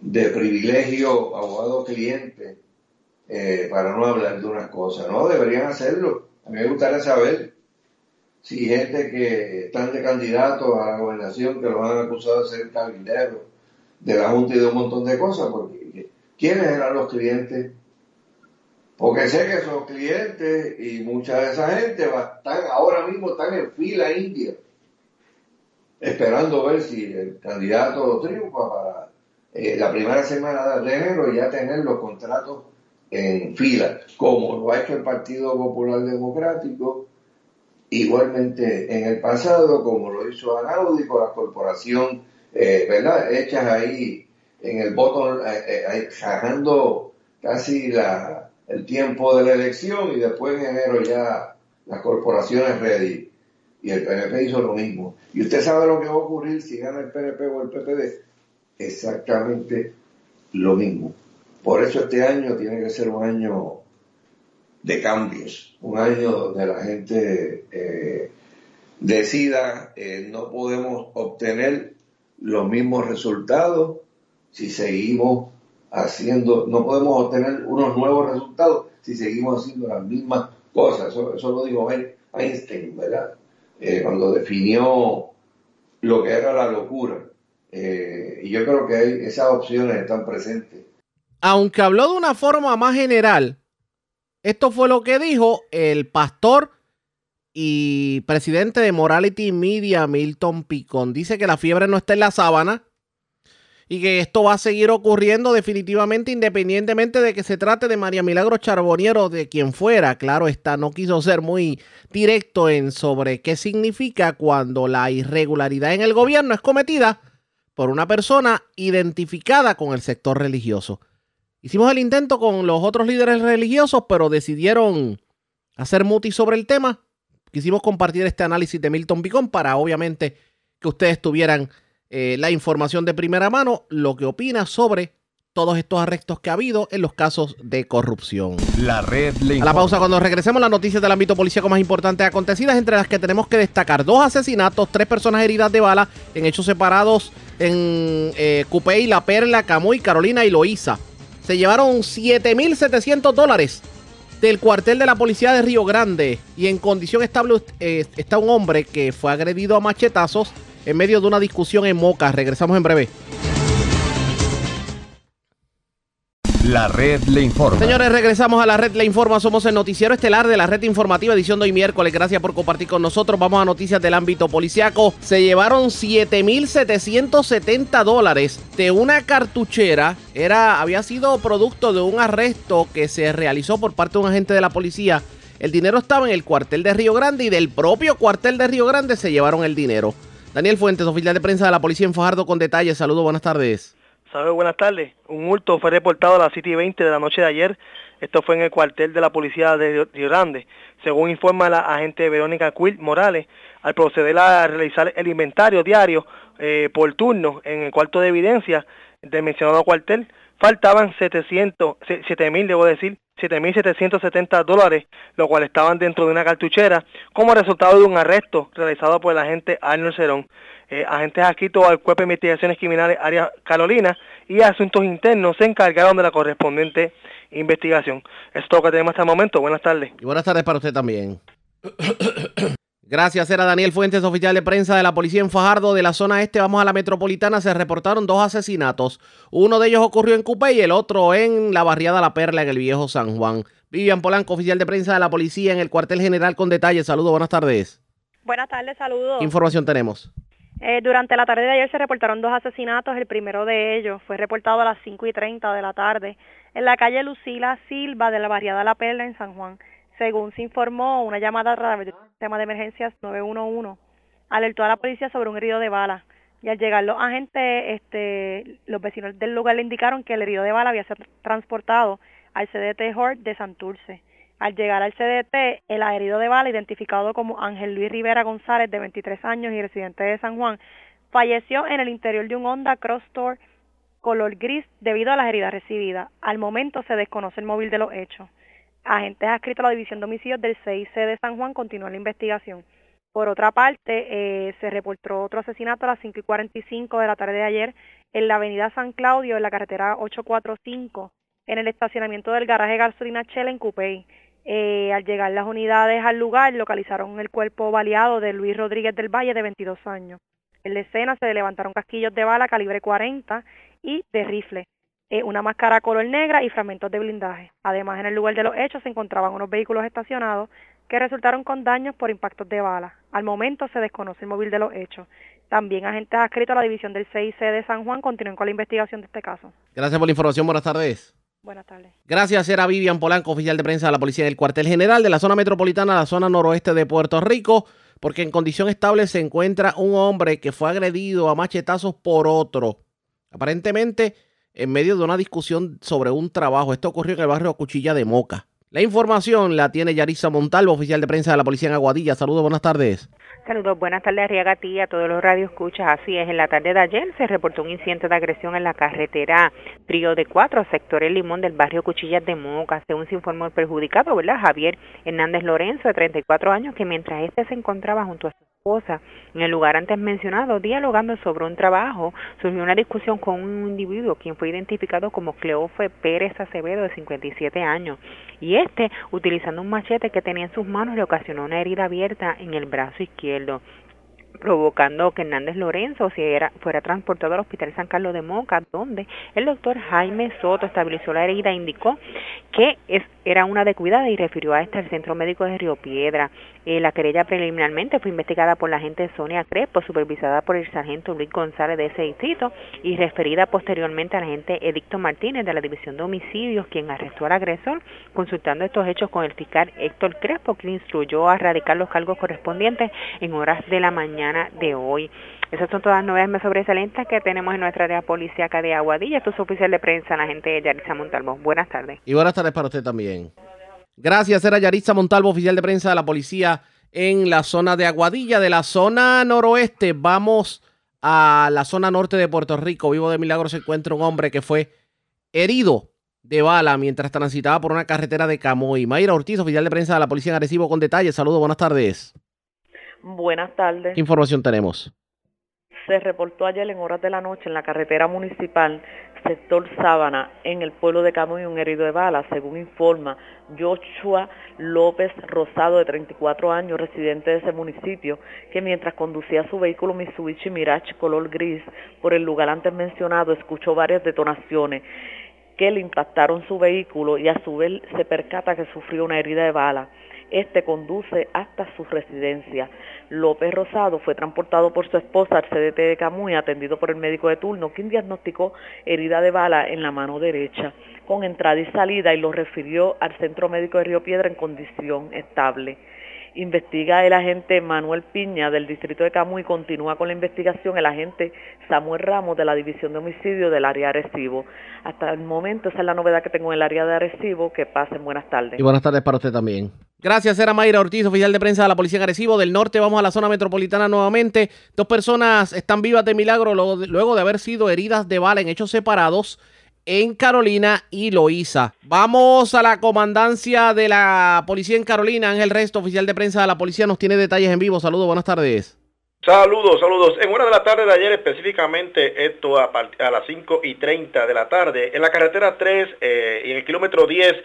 de privilegio abogado-cliente eh, para no hablar de unas cosas. No, deberían hacerlo. A mí me gustaría saber si gente que están de candidatos a la gobernación, que los han acusado de ser cabilderos de la Junta y de un montón de cosas, porque ¿quiénes eran los clientes? Porque sé que esos clientes y mucha de esa gente están ahora mismo están en fila india, esperando ver si el candidato triunfa para eh, la primera semana de enero ya tener los contratos en fila, como lo ha hecho el Partido Popular Democrático, igualmente en el pasado, como lo hizo Anaudi con la corporación, eh, ¿verdad? Hechas ahí en el voto, eh, eh, casi la, el tiempo de la elección y después en enero ya las corporaciones ready. Y el PNP hizo lo mismo. ¿Y usted sabe lo que va a ocurrir si gana el PNP o el PPD? Exactamente lo mismo. Por eso este año tiene que ser un año de cambios, un año donde la gente eh, decida, eh, no podemos obtener los mismos resultados si seguimos haciendo, no podemos obtener unos nuevos resultados si seguimos haciendo las mismas cosas. Eso, eso lo dijo Einstein, ¿verdad? Eh, cuando definió lo que era la locura. Eh, y yo creo que esas opciones están presentes. Aunque habló de una forma más general, Esto fue lo que dijo el pastor y presidente de Morality Media, Milton Picón. Dice que la fiebre no está en la sábana y que esto va a seguir ocurriendo definitivamente independientemente de que se trate de María Milagro Charboniero de quien fuera. Claro está, no quiso ser muy directo en sobre qué significa cuando la irregularidad en el gobierno es cometida por una persona identificada con el sector religioso. Hicimos el intento con los otros líderes religiosos, pero decidieron hacer muti sobre el tema. Quisimos compartir este análisis de Milton Picón para obviamente que ustedes tuvieran eh, la información de primera mano, lo que opina sobre todos estos arrestos que ha habido en los casos de corrupción. La red le A la pausa, cuando regresemos, las noticias del ámbito policíaco más importantes acontecidas, entre las que tenemos que destacar dos asesinatos, tres personas heridas de bala en hechos separados en eh, Cupey, La Perla, Camuy, Carolina y Loíza. Se llevaron 7.700 dólares del cuartel de la policía de Río Grande y en condición estable eh, está un hombre que fue agredido a machetazos en medio de una discusión en Moca. Regresamos en breve. La red le informa. Señores, regresamos a la red Le Informa. Somos el noticiero estelar de la red informativa, edición de hoy miércoles. Gracias por compartir con nosotros. Vamos a noticias del ámbito policiaco. Se llevaron 7.770 dólares de una cartuchera. Era, había sido producto de un arresto que se realizó por parte de un agente de la policía. El dinero estaba en el cuartel de Río Grande y del propio cuartel de Río Grande se llevaron el dinero. Daniel Fuentes, oficial de prensa de la policía en Fajardo, con detalles. Saludos, buenas tardes. Buenas tardes. Un multo fue reportado a las 7 y 20 de la noche de ayer. Esto fue en el cuartel de la policía de Río Grande. Según informa la agente Verónica Quill Morales, al proceder a realizar el inventario diario eh, por turno en el cuarto de evidencia del mencionado cuartel, faltaban 700, 7.000, debo decir, 7.770 dólares, lo cual estaban dentro de una cartuchera, como resultado de un arresto realizado por el agente Arnold Cerón. Eh, agentes adscritos al Cuerpo de Investigaciones Criminales Área Carolina y Asuntos Internos se encargaron de la correspondiente investigación. Esto es todo lo que tenemos hasta el momento. Buenas tardes. Y buenas tardes para usted también. Gracias, era Daniel Fuentes, oficial de prensa de la policía en Fajardo. De la zona este, vamos a la metropolitana. Se reportaron dos asesinatos. Uno de ellos ocurrió en Cupé y el otro en la barriada La Perla, en el viejo San Juan. Vivian Polanco, oficial de prensa de la policía en el cuartel general con detalles. Saludos, buenas tardes. Buenas tardes, saludos. ¿Qué información tenemos? Eh, durante la tarde de ayer se reportaron dos asesinatos. El primero de ellos fue reportado a las 5 y 30 de la tarde en la calle Lucila Silva de la barriada La Perla en San Juan. Según se informó, una llamada a través del sistema de emergencias 911 alertó a la policía sobre un herido de bala. Y al llegar los agentes, este, los vecinos del lugar le indicaron que el herido de bala había sido transportado al CDT Hort de Santurce. Al llegar al CDT, el herido de bala, identificado como Ángel Luis Rivera González, de 23 años y residente de San Juan, falleció en el interior de un Honda Cross Tour color gris debido a las heridas recibidas. Al momento se desconoce el móvil de los hechos. Agentes adscritos a la División de Homicidios del CIC de San Juan continúan la investigación. Por otra parte, eh, se reportó otro asesinato a las 5 y 45 de la tarde de ayer en la avenida San Claudio, en la carretera 845, en el estacionamiento del garaje Gasolina Shell en Cupey. Eh, al llegar las unidades al lugar, localizaron el cuerpo baleado de Luis Rodríguez del Valle, de 22 años. En la escena se levantaron casquillos de bala calibre 40 y de rifle, eh, una máscara color negra y fragmentos de blindaje. Además, en el lugar de los hechos se encontraban unos vehículos estacionados que resultaron con daños por impactos de bala. Al momento se desconoce el móvil de los hechos. También agentes adscritos a la división del CIC de San Juan continúan con la investigación de este caso. Gracias por la información. Buenas tardes. Buenas tardes. Gracias, era Vivian Polanco, oficial de prensa de la policía del cuartel general de la zona metropolitana, la zona noroeste de Puerto Rico, porque en condición estable se encuentra un hombre que fue agredido a machetazos por otro. Aparentemente, en medio de una discusión sobre un trabajo. Esto ocurrió en el barrio Cuchilla de Moca. La información la tiene Yarisa Montalvo, oficial de prensa de la policía en Aguadilla. Saludos, buenas tardes. Saludos, buenas tardes, Arriaga, todos los radioescuchas. Así es, en la tarde de ayer se reportó un incidente de agresión en la carretera Trío de Cuatro, sector El Limón del barrio Cuchillas de Moca. Según se informó el perjudicado, ¿verdad? Javier Hernández Lorenzo, de 34 años, que mientras este se encontraba junto a su en el lugar antes mencionado, dialogando sobre un trabajo, surgió una discusión con un individuo quien fue identificado como Cleofe Pérez Acevedo, de 57 años. Y este, utilizando un machete que tenía en sus manos, le ocasionó una herida abierta en el brazo izquierdo. Provocando que Hernández Lorenzo era, fuera transportado al Hospital San Carlos de Moca, donde el doctor Jaime Soto estabilizó la herida e indicó que es, era una de cuidado y refirió a este al Centro Médico de Río Piedra. Eh, la querella preliminarmente fue investigada por la agente Sonia Crespo, supervisada por el sargento Luis González de ese distrito y referida posteriormente al agente Edicto Martínez de la División de Homicidios, quien arrestó al agresor, consultando estos hechos con el fiscal Héctor Crespo, quien instruyó a radicar los cargos correspondientes en horas de la mañana de hoy. Esas son todas las novedades más sobresalientes que tenemos en nuestra área policíaca de Aguadilla. Esto es oficial de prensa, la gente de Yaritza Montalvo. Buenas tardes. Y buenas tardes para usted también. Gracias, era Yaritza Montalvo, oficial de prensa de la policía en la zona de Aguadilla. De la zona noroeste vamos a la zona norte de Puerto Rico. Vivo de Milagro se encuentra un hombre que fue herido de bala mientras transitaba por una carretera de Camoy. Mayra Ortiz, oficial de prensa de la policía en Arecibo, con detalles. Saludos, buenas tardes. Buenas tardes. ¿Qué información tenemos? Se reportó ayer en horas de la noche en la carretera municipal sector Sábana, en el pueblo de Camuy, un herido de bala, según informa Joshua López Rosado, de 34 años, residente de ese municipio, que mientras conducía su vehículo Mitsubishi Mirage color gris por el lugar antes mencionado, escuchó varias detonaciones que le impactaron su vehículo y a su vez se percata que sufrió una herida de bala. Este conduce hasta su residencia. López Rosado fue transportado por su esposa al CDT de Camuy, atendido por el médico de turno, quien diagnosticó herida de bala en la mano derecha, con entrada y salida, y lo refirió al Centro Médico de Río Piedra en condición estable investiga el agente Manuel Piña del distrito de Camuy y continúa con la investigación el agente Samuel Ramos de la División de Homicidio del área de Arecibo. Hasta el momento esa es la novedad que tengo en el área de Arecibo. Que pasen buenas tardes. Y buenas tardes para usted también. Gracias, era Mayra Ortiz, oficial de prensa de la Policía de Arecibo. Del norte vamos a la zona metropolitana nuevamente. Dos personas están vivas de milagro luego de haber sido heridas de bala en hechos separados en Carolina y Loíza. Vamos a la comandancia de la policía en Carolina. Ángel Resto, oficial de prensa de la policía, nos tiene detalles en vivo. Saludos, buenas tardes. Saludos, saludos. En una de la tarde de ayer, específicamente esto a, las 5 y 30 de la tarde, en la carretera 3 eh, y en el kilómetro 10, eh,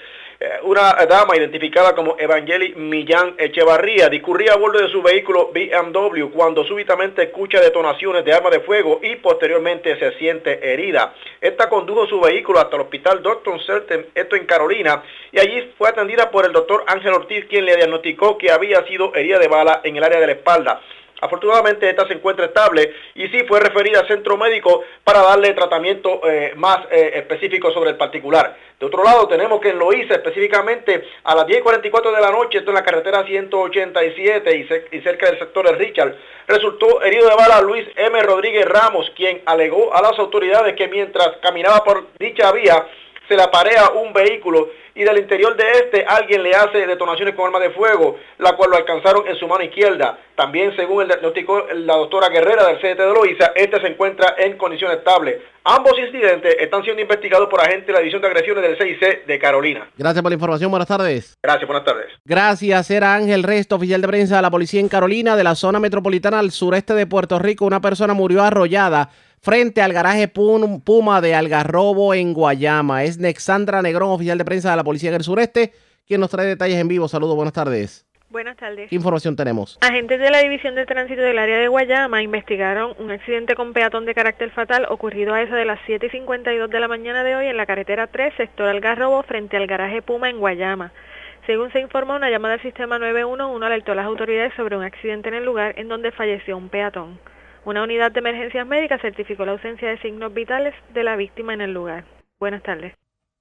una dama identificada como Evangeli Millán Echevarría discurría a bordo de su vehículo BMW cuando súbitamente escucha detonaciones de arma de fuego y posteriormente se siente herida. Esta condujo su vehículo hasta el hospital Dr. Certain, esto en Carolina, y allí fue atendida por el doctor Ángel Ortiz, quien le diagnosticó que había sido herida de bala en el área de la espalda. Afortunadamente esta se encuentra estable y sí fue referida al centro médico para darle tratamiento eh, más eh, específico sobre el particular. De otro lado tenemos que en Loíza específicamente a las 10.44 de la noche, esto en la carretera 187 y, y cerca del sector de Richard, resultó herido de bala Luis M. Rodríguez Ramos, quien alegó a las autoridades que mientras caminaba por dicha vía se le aparea un vehículo y del interior de este alguien le hace detonaciones con arma de fuego, la cual lo alcanzaron en su mano izquierda. También, según el diagnóstico la doctora Guerrera del CDT de Loíza, este se encuentra en condición estable. Ambos incidentes están siendo investigados por agentes de la División de Agresiones del CIC de Carolina. Gracias por la información. Buenas tardes. Gracias, buenas tardes. Gracias. Era Ángel Resto, oficial de prensa de la policía en Carolina, de la zona metropolitana al sureste de Puerto Rico. Una persona murió arrollada frente al garaje Puma de Algarrobo en Guayama. Es Nexandra Negrón, oficial de prensa de la Policía del Sureste, quien nos trae detalles en vivo. Saludos, buenas tardes. Buenas tardes. ¿Qué información tenemos? Agentes de la División de Tránsito del área de Guayama investigaron un accidente con peatón de carácter fatal ocurrido a eso de las 7 y 52 de la mañana de hoy en la carretera 3, sector Algarrobo, frente al garaje Puma en Guayama. Según se informó, una llamada al sistema 911 alertó a las autoridades sobre un accidente en el lugar en donde falleció un peatón. Una unidad de emergencias médicas certificó la ausencia de signos vitales de la víctima en el lugar. Buenas tardes.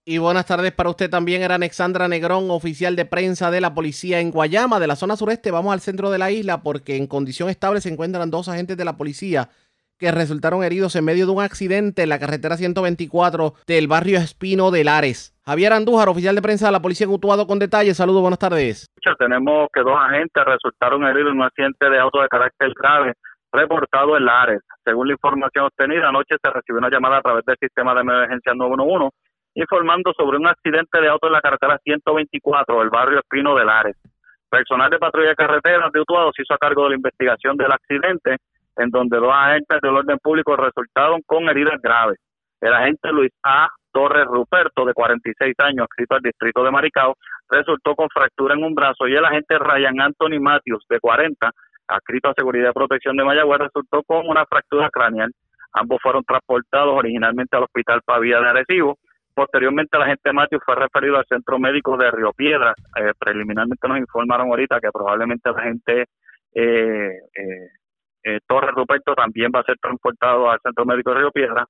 Y buenas tardes para usted también. Era Alexandra Negrón, oficial de prensa de la policía en Guayama, de la zona sureste. Vamos al centro de la isla porque en condición estable se encuentran dos agentes de la policía que resultaron heridos en medio de un accidente en la carretera 124 del barrio Espino de Lares. Javier Andújar, oficial de prensa de la policía en Utuado con detalles. Saludos, buenas tardes. Tenemos que dos agentes resultaron heridos en un accidente de auto de carácter grave reportado en Lares. Según la información obtenida, anoche se recibió una llamada a través del sistema de emergencia 911 informando sobre un accidente de auto en la carretera 124 del barrio Espino de Lares. Personal de patrulla de carreteras de Utuado se hizo a cargo de la investigación del accidente, en donde dos agentes del orden público resultaron con heridas graves. El agente Luis A. Torres Ruperto, de 46 años, adscrito al distrito de Maricao, resultó con fractura en un brazo y el agente Ryan Anthony Matthews, de 40, adscrito a Seguridad y Protección de Mayagüez, resultó con una fractura craneal. Ambos fueron transportados originalmente al Hospital Pavía de Arecibo. Posteriormente, la agente Matthew fue referido al Centro Médico de Río Piedra. Eh, preliminarmente nos informaron ahorita que probablemente la gente eh, eh, eh, Torres Ruperto también va a ser transportado al Centro Médico de Río Piedra.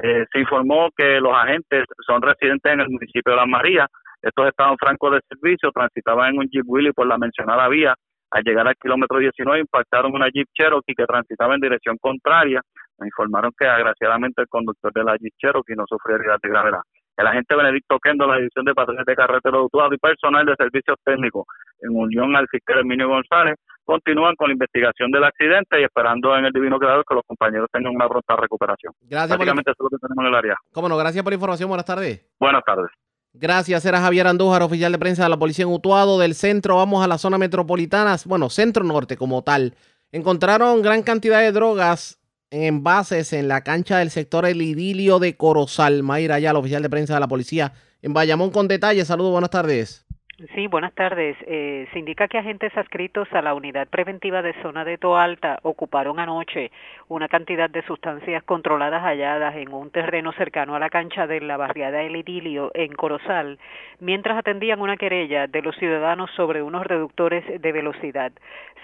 Eh, se informó que los agentes son residentes en el municipio de Las Marías. Estos estaban francos de servicio, transitaban en un Jeep Willy por la mencionada vía. Al llegar al kilómetro 19 impactaron una Jeep Cherokee que transitaba en dirección contraria. Nos informaron que agraciadamente el conductor de la Jeep Cherokee no sufrió heridas de gravedad. El agente Benedicto Kendo, la División de Patrones de Carretera de y personal de servicios técnicos, en unión al fiscal Emilio González, continúan con la investigación del accidente y esperando en el divino creador que los compañeros tengan una pronta recuperación. Gracias por la- Básicamente eso es lo que tenemos en el área. Cómo no, gracias por la información. Buenas tardes. Buenas tardes. Gracias, era Javier Andújar, oficial de prensa de la policía en Utuado. Del centro vamos a la zona metropolitana, bueno, centro norte como tal. Encontraron gran cantidad de drogas en envases en la cancha del sector El Idilio de Corozal. Mayra ya, oficial de prensa de la policía en Bayamón con detalles. Saludos, buenas tardes. Sí, buenas tardes. Eh, se indica que agentes adscritos a la unidad preventiva de zona de Toalta ocuparon anoche una cantidad de sustancias controladas halladas en un terreno cercano a la cancha de la barriada El Idilio en Corozal, mientras atendían una querella de los ciudadanos sobre unos reductores de velocidad.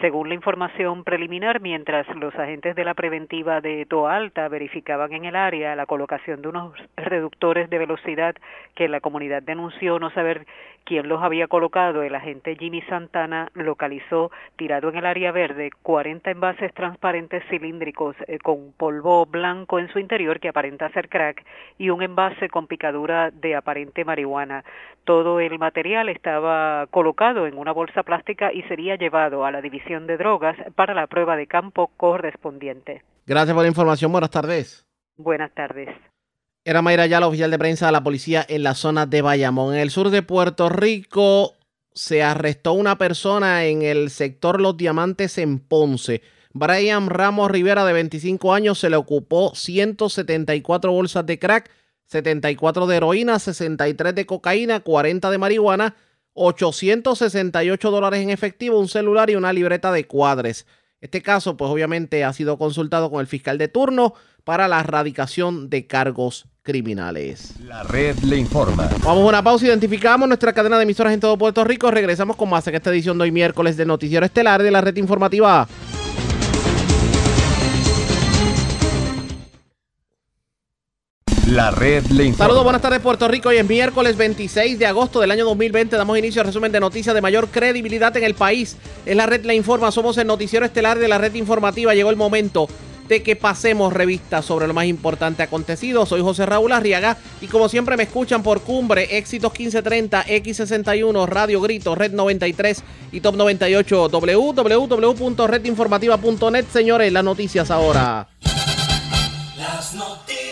Según la información preliminar, mientras los agentes de la preventiva de Toalta verificaban en el área la colocación de unos reductores de velocidad que la comunidad denunció no saber quién los había colocado, el agente Jimmy Santana localizó tirado en el área verde 40 envases transparentes cilíndricos eh, con polvo blanco en su interior que aparenta ser crack y un envase con picadura de aparente marihuana. Todo el material estaba colocado en una bolsa plástica y sería llevado a la división de drogas para la prueba de campo correspondiente. Gracias por la información, buenas tardes. Buenas tardes. Era Mayra Yala, oficial de prensa de la policía en la zona de Bayamón. En el sur de Puerto Rico se arrestó una persona en el sector Los Diamantes en Ponce. Brian Ramos Rivera, de 25 años, se le ocupó 174 bolsas de crack, 74 de heroína, 63 de cocaína, 40 de marihuana, 868 dólares en efectivo, un celular y una libreta de cuadres. Este caso, pues obviamente ha sido consultado con el fiscal de turno para la erradicación de cargos criminales. La red le informa. Vamos a una pausa, identificamos nuestra cadena de emisoras en todo Puerto Rico. Regresamos con más en esta edición de hoy miércoles del Noticiero Estelar de la Red Informativa. La red le informa. Saludos, buenas tardes Puerto Rico. Hoy es miércoles 26 de agosto del año 2020. Damos inicio al resumen de noticias de mayor credibilidad en el país. Es la red Le Informa. Somos el noticiero estelar de la red informativa. Llegó el momento de que pasemos revista sobre lo más importante acontecido. Soy José Raúl Arriaga y como siempre me escuchan por Cumbre, Éxitos 1530, X61, Radio Grito, Red 93 y Top 98, www.redinformativa.net. Señores, las noticias ahora. Las noticias.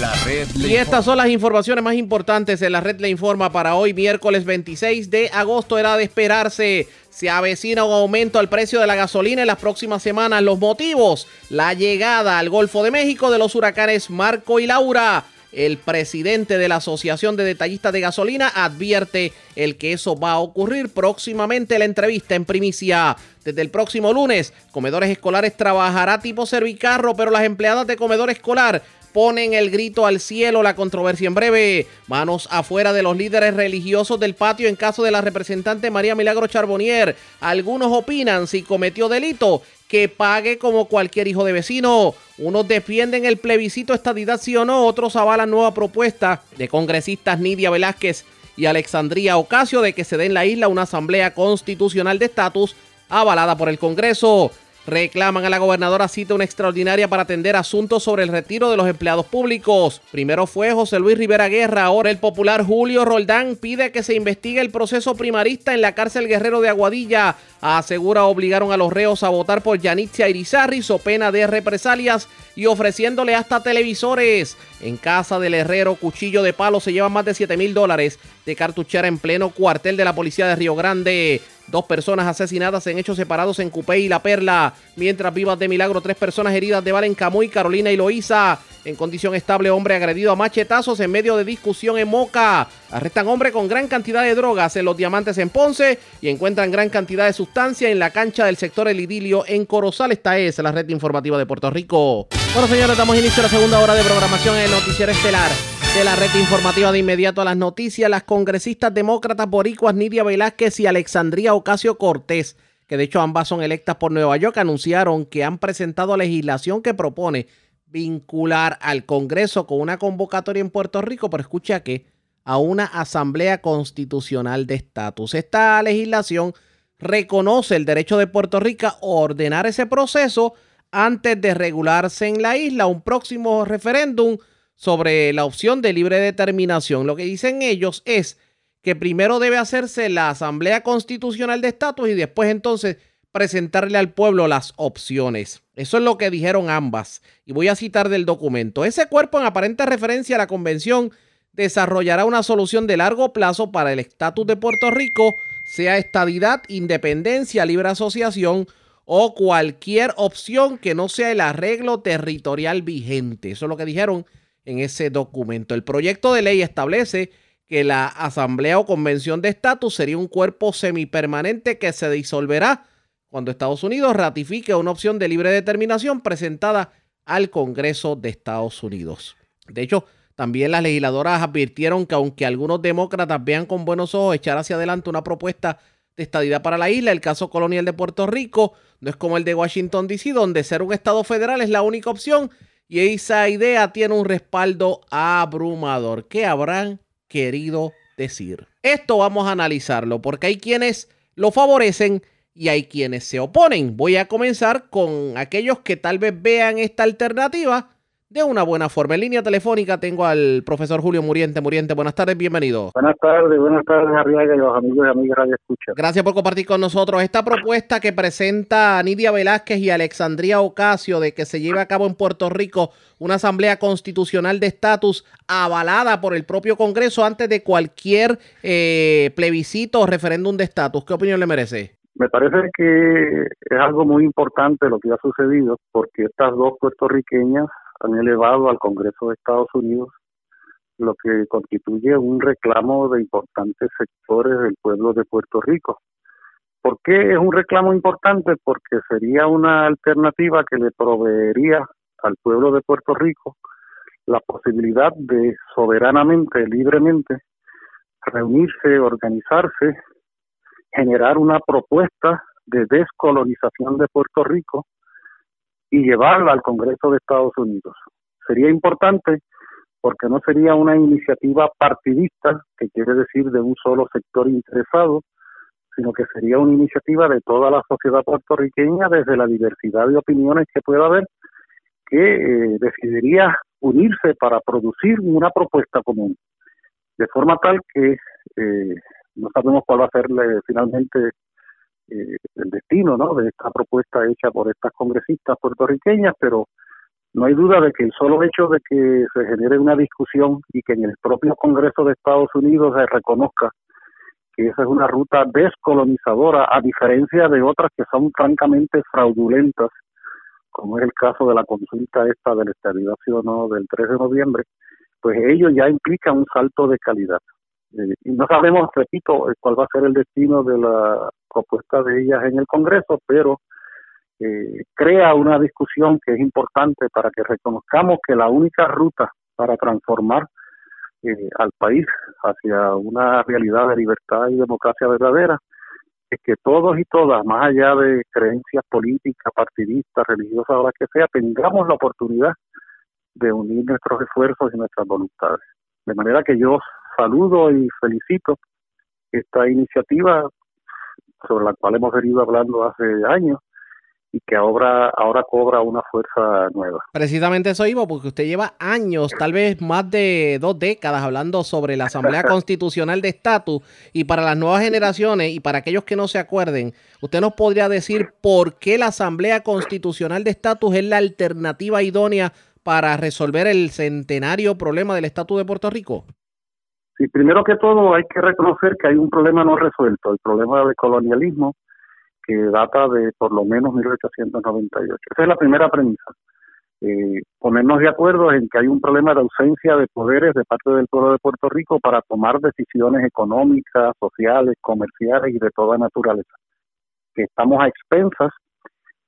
La red le Y estas son las informaciones más importantes en la red le informa para hoy, miércoles 26 de agosto. Era de esperarse. Se avecina un aumento al precio de la gasolina en las próximas semanas. Los motivos, la llegada al Golfo de México de los huracanes Marco y Laura. El presidente de la Asociación de Detallistas de Gasolina advierte el que eso va a ocurrir próximamente. La entrevista en primicia. Desde el próximo lunes, Comedores Escolares trabajará tipo servicarro, pero las empleadas de comedor escolar ponen el grito al cielo. La controversia en breve. Manos afuera de los líderes religiosos del patio en caso de la representante María Milagro Charbonnier. Algunos opinan si cometió delito que pague como cualquier hijo de vecino. Unos defienden el plebiscito estadidad sí o no, otros avalan nueva propuesta de congresistas Nidia Velázquez y Alexandria Ocasio de que se dé en la isla una asamblea constitucional de estatus avalada por el Congreso. Reclaman a la gobernadora cita una extraordinaria para atender asuntos sobre el retiro de los empleados públicos. Primero fue José Luis Rivera Guerra, ahora el popular Julio Roldán pide que se investigue el proceso primarista en la cárcel Guerrero de Aguadilla. Asegura obligaron a los reos a votar por Yanitzia Irizarry so pena de represalias y ofreciéndole hasta televisores. En casa del herrero, cuchillo de palo se lleva más de 7 mil dólares de cartuchera en pleno cuartel de la policía de Río Grande. Dos personas asesinadas en hechos separados en Cupé y La Perla. Mientras vivas de milagro, tres personas heridas de bala en Camuy, Carolina y Loíza. En condición estable, hombre agredido a machetazos en medio de discusión en Moca. Arrestan hombre con gran cantidad de drogas en los diamantes en Ponce y encuentran gran cantidad de sustancia en la cancha del sector El Idilio en Corozal. Esta es la red informativa de Puerto Rico. Bueno, señores, damos inicio a la segunda hora de programación en el Noticiero Estelar de la red informativa de inmediato a las noticias. Las congresistas demócratas boricuas Nidia Velázquez y Alexandria Ocasio Cortés, que de hecho ambas son electas por Nueva York, anunciaron que han presentado legislación que propone vincular al Congreso con una convocatoria en Puerto Rico, pero escucha que a una asamblea constitucional de estatus. Esta legislación reconoce el derecho de Puerto Rico a ordenar ese proceso antes de regularse en la isla. Un próximo referéndum sobre la opción de libre determinación. Lo que dicen ellos es que primero debe hacerse la Asamblea Constitucional de Estatus y después entonces presentarle al pueblo las opciones. Eso es lo que dijeron ambas. Y voy a citar del documento. Ese cuerpo en aparente referencia a la convención desarrollará una solución de largo plazo para el estatus de Puerto Rico, sea estadidad, independencia, libre asociación o cualquier opción que no sea el arreglo territorial vigente. Eso es lo que dijeron en ese documento. El proyecto de ley establece que la Asamblea o Convención de Estatus sería un cuerpo semipermanente que se disolverá cuando Estados Unidos ratifique una opción de libre determinación presentada al Congreso de Estados Unidos. De hecho, también las legisladoras advirtieron que aunque algunos demócratas vean con buenos ojos echar hacia adelante una propuesta de estadidad para la isla, el caso colonial de Puerto Rico no es como el de Washington, D.C., donde ser un Estado federal es la única opción y esa idea tiene un respaldo abrumador. ¿Qué habrán querido decir? Esto vamos a analizarlo porque hay quienes lo favorecen y hay quienes se oponen. Voy a comenzar con aquellos que tal vez vean esta alternativa de una buena forma. En línea telefónica tengo al profesor Julio Muriente. Muriente, buenas tardes, bienvenido. Buenas tardes, buenas tardes, Arriaga y los amigos y amigas Radio Escucha. Gracias por compartir con nosotros esta propuesta que presenta Nidia Velázquez y Alexandria Ocasio de que se lleve a cabo en Puerto Rico una asamblea constitucional de estatus avalada por el propio Congreso antes de cualquier eh, plebiscito o referéndum de estatus. ¿Qué opinión le merece? Me parece que es algo muy importante lo que ha sucedido porque estas dos puertorriqueñas han elevado al Congreso de Estados Unidos lo que constituye un reclamo de importantes sectores del pueblo de Puerto Rico. ¿Por qué es un reclamo importante? Porque sería una alternativa que le proveería al pueblo de Puerto Rico la posibilidad de soberanamente, libremente, reunirse, organizarse, generar una propuesta de descolonización de Puerto Rico y llevarla al Congreso de Estados Unidos. Sería importante porque no sería una iniciativa partidista, que quiere decir de un solo sector interesado, sino que sería una iniciativa de toda la sociedad puertorriqueña desde la diversidad de opiniones que pueda haber, que eh, decidiría unirse para producir una propuesta común, de forma tal que eh, no sabemos cuál va a ser finalmente eh, el destino ¿no? de esta propuesta hecha por estas congresistas puertorriqueñas, pero no hay duda de que el solo hecho de que se genere una discusión y que en el propio Congreso de Estados Unidos se reconozca que esa es una ruta descolonizadora, a diferencia de otras que son francamente fraudulentas, como es el caso de la consulta esta de la estabilidad no del 3 de noviembre, pues ello ya implica un salto de calidad. Eh, y no sabemos, repito, cuál va a ser el destino de la propuesta de ellas en el Congreso, pero eh, crea una discusión que es importante para que reconozcamos que la única ruta para transformar al país hacia una realidad de libertad y democracia verdadera es que todos y todas, más allá de creencias políticas, partidistas, religiosas o las que sea, tengamos la oportunidad de unir nuestros esfuerzos y nuestras voluntades. De manera que yo saludo y felicito esta iniciativa sobre la cual hemos venido hablando hace años y que ahora, ahora cobra una fuerza nueva. Precisamente eso iba, porque usted lleva años, tal vez más de dos décadas, hablando sobre la Asamblea Constitucional de Estatus y para las nuevas generaciones y para aquellos que no se acuerden, usted nos podría decir por qué la Asamblea Constitucional de Estatus es la alternativa idónea para resolver el centenario problema del estatus de Puerto Rico. Sí, primero que todo hay que reconocer que hay un problema no resuelto, el problema del colonialismo que data de por lo menos 1898. Esa es la primera premisa. Eh, ponernos de acuerdo en que hay un problema de ausencia de poderes de parte del pueblo de Puerto Rico para tomar decisiones económicas, sociales, comerciales y de toda naturaleza. Que estamos a expensas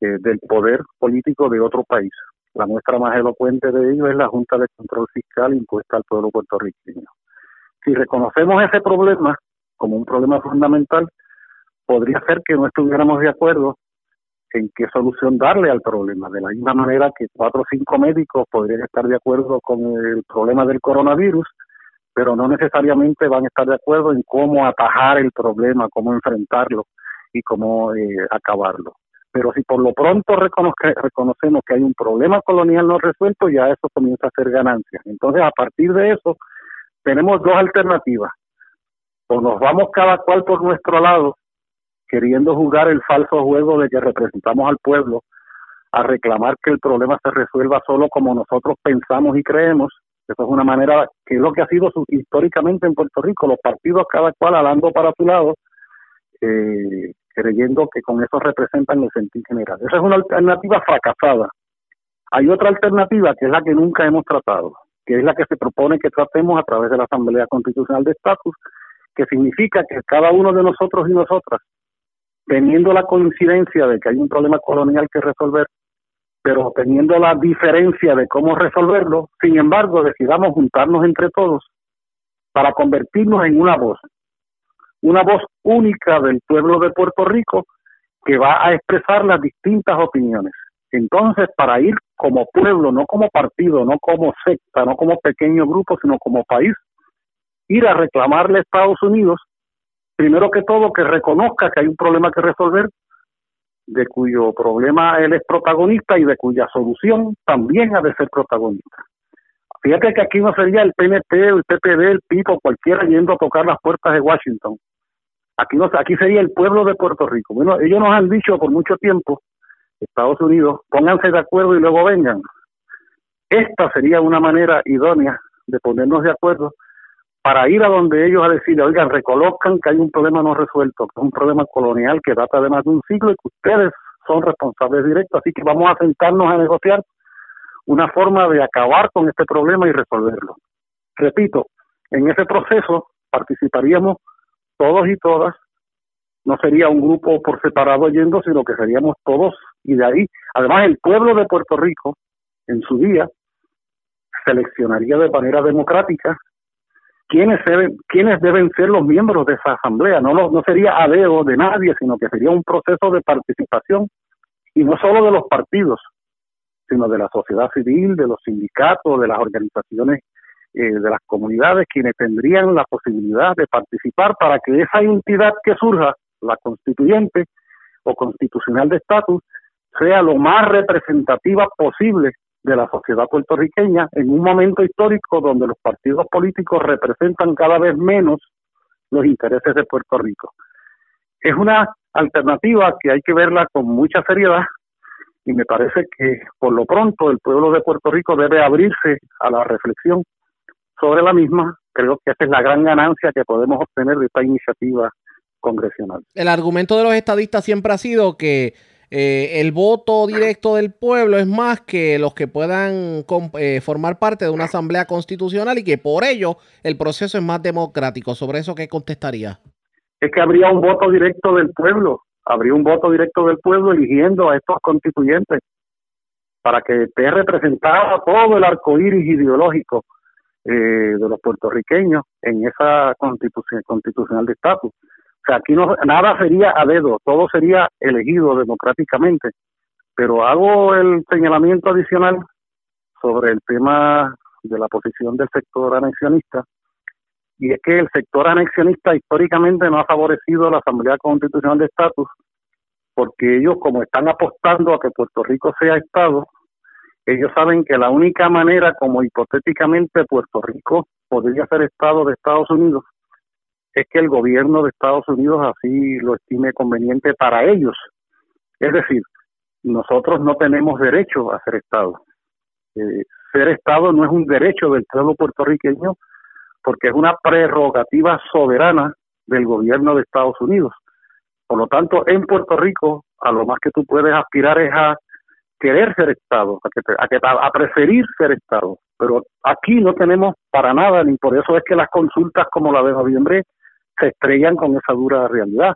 eh, del poder político de otro país. La muestra más elocuente de ello es la Junta de Control Fiscal impuesta al pueblo puertorriqueño. Si reconocemos ese problema como un problema fundamental, podría ser que no estuviéramos de acuerdo en qué solución darle al problema. De la misma manera que cuatro o cinco médicos podrían estar de acuerdo con el problema del coronavirus, pero no necesariamente van a estar de acuerdo en cómo atajar el problema, cómo enfrentarlo y cómo eh, acabarlo. Pero si por lo pronto reconocemos que hay un problema colonial no resuelto, ya eso comienza a ser ganancia. Entonces, a partir de eso, tenemos dos alternativas. O nos vamos cada cual por nuestro lado queriendo jugar el falso juego de que representamos al pueblo, a reclamar que el problema se resuelva solo como nosotros pensamos y creemos. Eso es una manera que es lo que ha sido históricamente en Puerto Rico, los partidos cada cual hablando para su lado, eh, creyendo que con eso representan el sentido general. Esa es una alternativa fracasada. Hay otra alternativa que es la que nunca hemos tratado, que es la que se propone que tratemos a través de la Asamblea Constitucional de Estatus, que significa que cada uno de nosotros y nosotras teniendo la coincidencia de que hay un problema colonial que resolver, pero teniendo la diferencia de cómo resolverlo, sin embargo, decidamos juntarnos entre todos para convertirnos en una voz, una voz única del pueblo de Puerto Rico que va a expresar las distintas opiniones. Entonces, para ir como pueblo, no como partido, no como secta, no como pequeño grupo, sino como país, ir a reclamarle a Estados Unidos primero que todo, que reconozca que hay un problema que resolver, de cuyo problema él es protagonista y de cuya solución también ha de ser protagonista. Fíjate que aquí no sería el PNP, el PPD, el PIPO, cualquiera yendo a tocar las puertas de Washington. Aquí, no, aquí sería el pueblo de Puerto Rico. Bueno, ellos nos han dicho por mucho tiempo, Estados Unidos, pónganse de acuerdo y luego vengan. Esta sería una manera idónea de ponernos de acuerdo para ir a donde ellos a decirle, oigan, recolozcan que hay un problema no resuelto, que es un problema colonial que data de más de un siglo y que ustedes son responsables directos, así que vamos a sentarnos a negociar una forma de acabar con este problema y resolverlo. Repito, en ese proceso participaríamos todos y todas, no sería un grupo por separado yendo, sino que seríamos todos y de ahí, además el pueblo de Puerto Rico en su día seleccionaría de manera democrática quiénes deben, quiénes deben ser los miembros de esa asamblea. No, no, no sería adeo de nadie, sino que sería un proceso de participación y no solo de los partidos, sino de la sociedad civil, de los sindicatos, de las organizaciones eh, de las comunidades, quienes tendrían la posibilidad de participar para que esa entidad que surja, la constituyente o constitucional de estatus, sea lo más representativa posible de la sociedad puertorriqueña en un momento histórico donde los partidos políticos representan cada vez menos los intereses de Puerto Rico. Es una alternativa que hay que verla con mucha seriedad y me parece que por lo pronto el pueblo de Puerto Rico debe abrirse a la reflexión sobre la misma. Creo que esa es la gran ganancia que podemos obtener de esta iniciativa congresional. El argumento de los estadistas siempre ha sido que eh, el voto directo del pueblo es más que los que puedan eh, formar parte de una asamblea constitucional y que por ello el proceso es más democrático. ¿Sobre eso qué contestaría? Es que habría un voto directo del pueblo, habría un voto directo del pueblo eligiendo a estos constituyentes para que esté representado todo el arco iris ideológico eh, de los puertorriqueños en esa constitución constitucional de estatus. O sea, aquí no, nada sería a dedo, todo sería elegido democráticamente. Pero hago el señalamiento adicional sobre el tema de la posición del sector anexionista, y es que el sector anexionista históricamente no ha favorecido a la Asamblea Constitucional de Estatus, porque ellos como están apostando a que Puerto Rico sea Estado, ellos saben que la única manera como hipotéticamente Puerto Rico podría ser Estado de Estados Unidos es que el gobierno de Estados Unidos así lo estime conveniente para ellos. Es decir, nosotros no tenemos derecho a ser Estado. Eh, ser Estado no es un derecho del pueblo puertorriqueño porque es una prerrogativa soberana del gobierno de Estados Unidos. Por lo tanto, en Puerto Rico, a lo más que tú puedes aspirar es a querer ser Estado, a, que a, a preferir ser Estado. Pero aquí no tenemos para nada, ni por eso es que las consultas como la de noviembre se estrellan con esa dura realidad.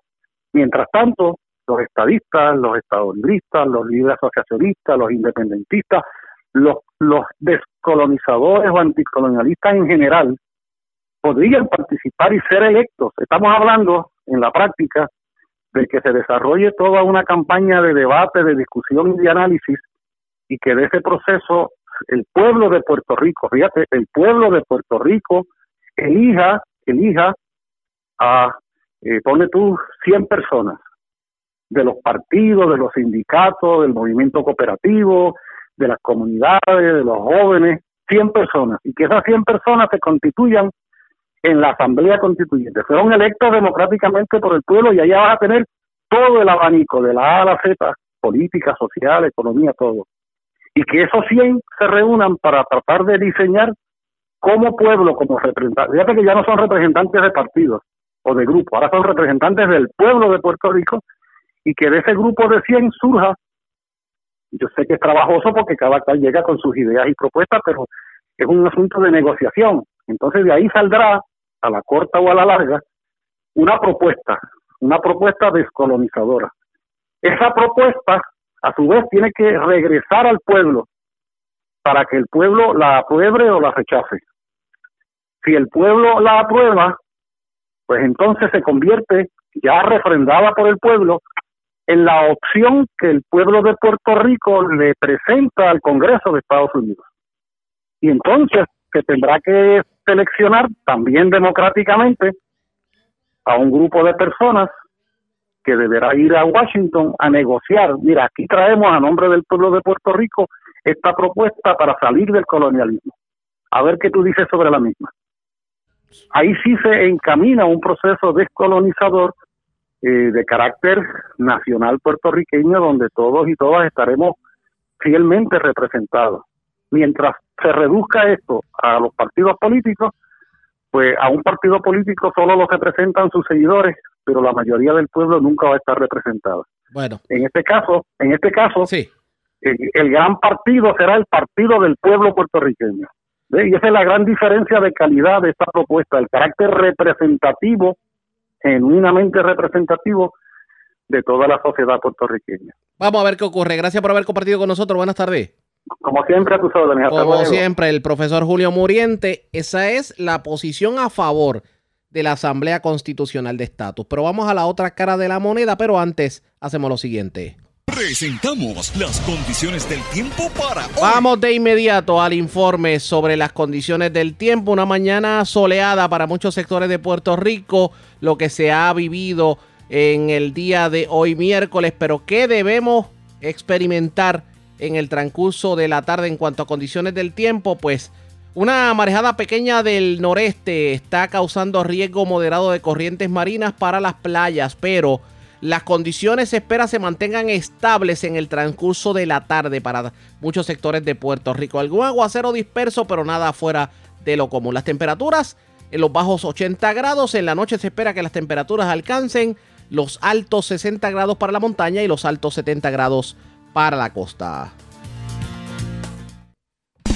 Mientras tanto, los estadistas, los estadolibristas, los líderes asociacionistas, los independentistas, los, los descolonizadores o anticolonialistas en general podrían participar y ser electos. Estamos hablando en la práctica de que se desarrolle toda una campaña de debate, de discusión y de análisis y que de ese proceso el pueblo de Puerto Rico, fíjate, el pueblo de Puerto Rico elija, elija a, eh, pone tú, 100 personas de los partidos, de los sindicatos, del movimiento cooperativo, de las comunidades, de los jóvenes, 100 personas, y que esas 100 personas se constituyan en la Asamblea Constituyente. Fueron electos democráticamente por el pueblo y allá vas a tener todo el abanico, de la A a la Z, política, social, economía, todo. Y que esos 100 se reúnan para tratar de diseñar como pueblo, como representantes. Fíjate que ya no son representantes de partidos o de grupos, ahora son representantes del pueblo de Puerto Rico y que de ese grupo de 100 surja, yo sé que es trabajoso porque cada cual llega con sus ideas y propuestas, pero es un asunto de negociación. Entonces de ahí saldrá, a la corta o a la larga, una propuesta, una propuesta descolonizadora. Esa propuesta, a su vez, tiene que regresar al pueblo para que el pueblo la apruebe o la rechace. Si el pueblo la aprueba, pues entonces se convierte, ya refrendada por el pueblo, en la opción que el pueblo de Puerto Rico le presenta al Congreso de Estados Unidos. Y entonces se tendrá que seleccionar también democráticamente a un grupo de personas que deberá ir a Washington a negociar. Mira, aquí traemos a nombre del pueblo de Puerto Rico esta propuesta para salir del colonialismo. A ver qué tú dices sobre la misma. Ahí sí se encamina un proceso descolonizador eh, de carácter nacional puertorriqueño donde todos y todas estaremos fielmente representados. Mientras se reduzca esto a los partidos políticos, pues a un partido político solo lo representan sus seguidores, pero la mayoría del pueblo nunca va a estar representada. Bueno. En este caso, en este caso, sí. el, gran partido será el partido del pueblo puertorriqueño. Y esa es la gran diferencia de calidad de esta propuesta, el carácter representativo, genuinamente representativo de toda la sociedad puertorriqueña. Vamos a ver qué ocurre. Gracias por haber compartido con nosotros. Buenas tardes. Como siempre, a tus órdenes. Como siempre, el profesor Julio Muriente. Esa es la posición a favor de la Asamblea Constitucional de Estatus. Pero vamos a la otra cara de la moneda, pero antes hacemos lo siguiente. Presentamos las condiciones del tiempo para hoy. Vamos de inmediato al informe sobre las condiciones del tiempo. Una mañana soleada para muchos sectores de Puerto Rico, lo que se ha vivido en el día de hoy miércoles, pero ¿qué debemos experimentar? en el transcurso de la tarde en cuanto a condiciones del tiempo, pues una marejada pequeña del noreste está causando riesgo moderado de corrientes marinas para las playas, pero las condiciones se espera se mantengan estables en el transcurso de la tarde para muchos sectores de Puerto Rico. Algún aguacero disperso, pero nada fuera de lo común. Las temperaturas en los bajos 80 grados, en la noche se espera que las temperaturas alcancen los altos 60 grados para la montaña y los altos 70 grados para la costa.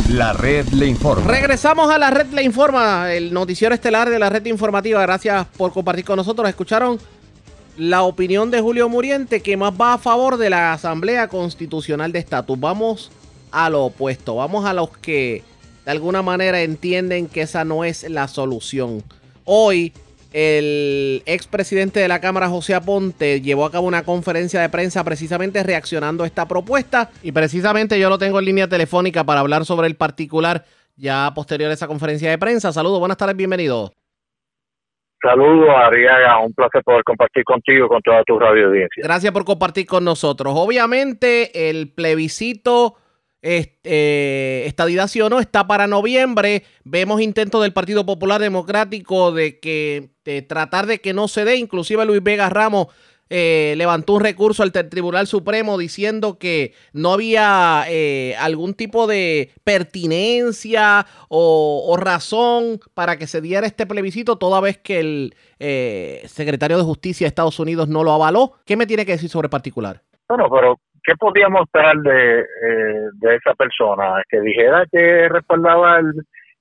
La red le informa. Regresamos a la red le informa, el noticiero estelar de la red informativa. Gracias por compartir con nosotros. Escucharon la opinión de Julio Muriente, que más va a favor de la Asamblea Constitucional de Estatus. Vamos a lo opuesto, vamos a los que de alguna manera entienden que esa no es la solución. Hoy el expresidente de la Cámara, José Aponte, llevó a cabo una conferencia de prensa precisamente reaccionando a esta propuesta. Y precisamente yo lo tengo en línea telefónica para hablar sobre el particular ya posterior a esa conferencia de prensa. Saludos, buenas tardes, bienvenido. Saludos, Ariaga. Un placer poder compartir contigo con toda tu radio audiencia. Gracias por compartir con nosotros. Obviamente, el plebiscito este, estadidad sí o no está para noviembre. Vemos intentos del Partido Popular Democrático de que tratar de que no se dé. Inclusive Luis Vega Ramos eh, levantó un recurso al Tribunal Supremo diciendo que no había eh, algún tipo de pertinencia o, razón para que se diera este plebiscito toda vez que el eh, secretario de Justicia de Estados Unidos no lo avaló. ¿Qué me tiene que decir sobre particular? Bueno, pero ¿qué podíamos esperar de, de esa persona? Que dijera que respaldaba el,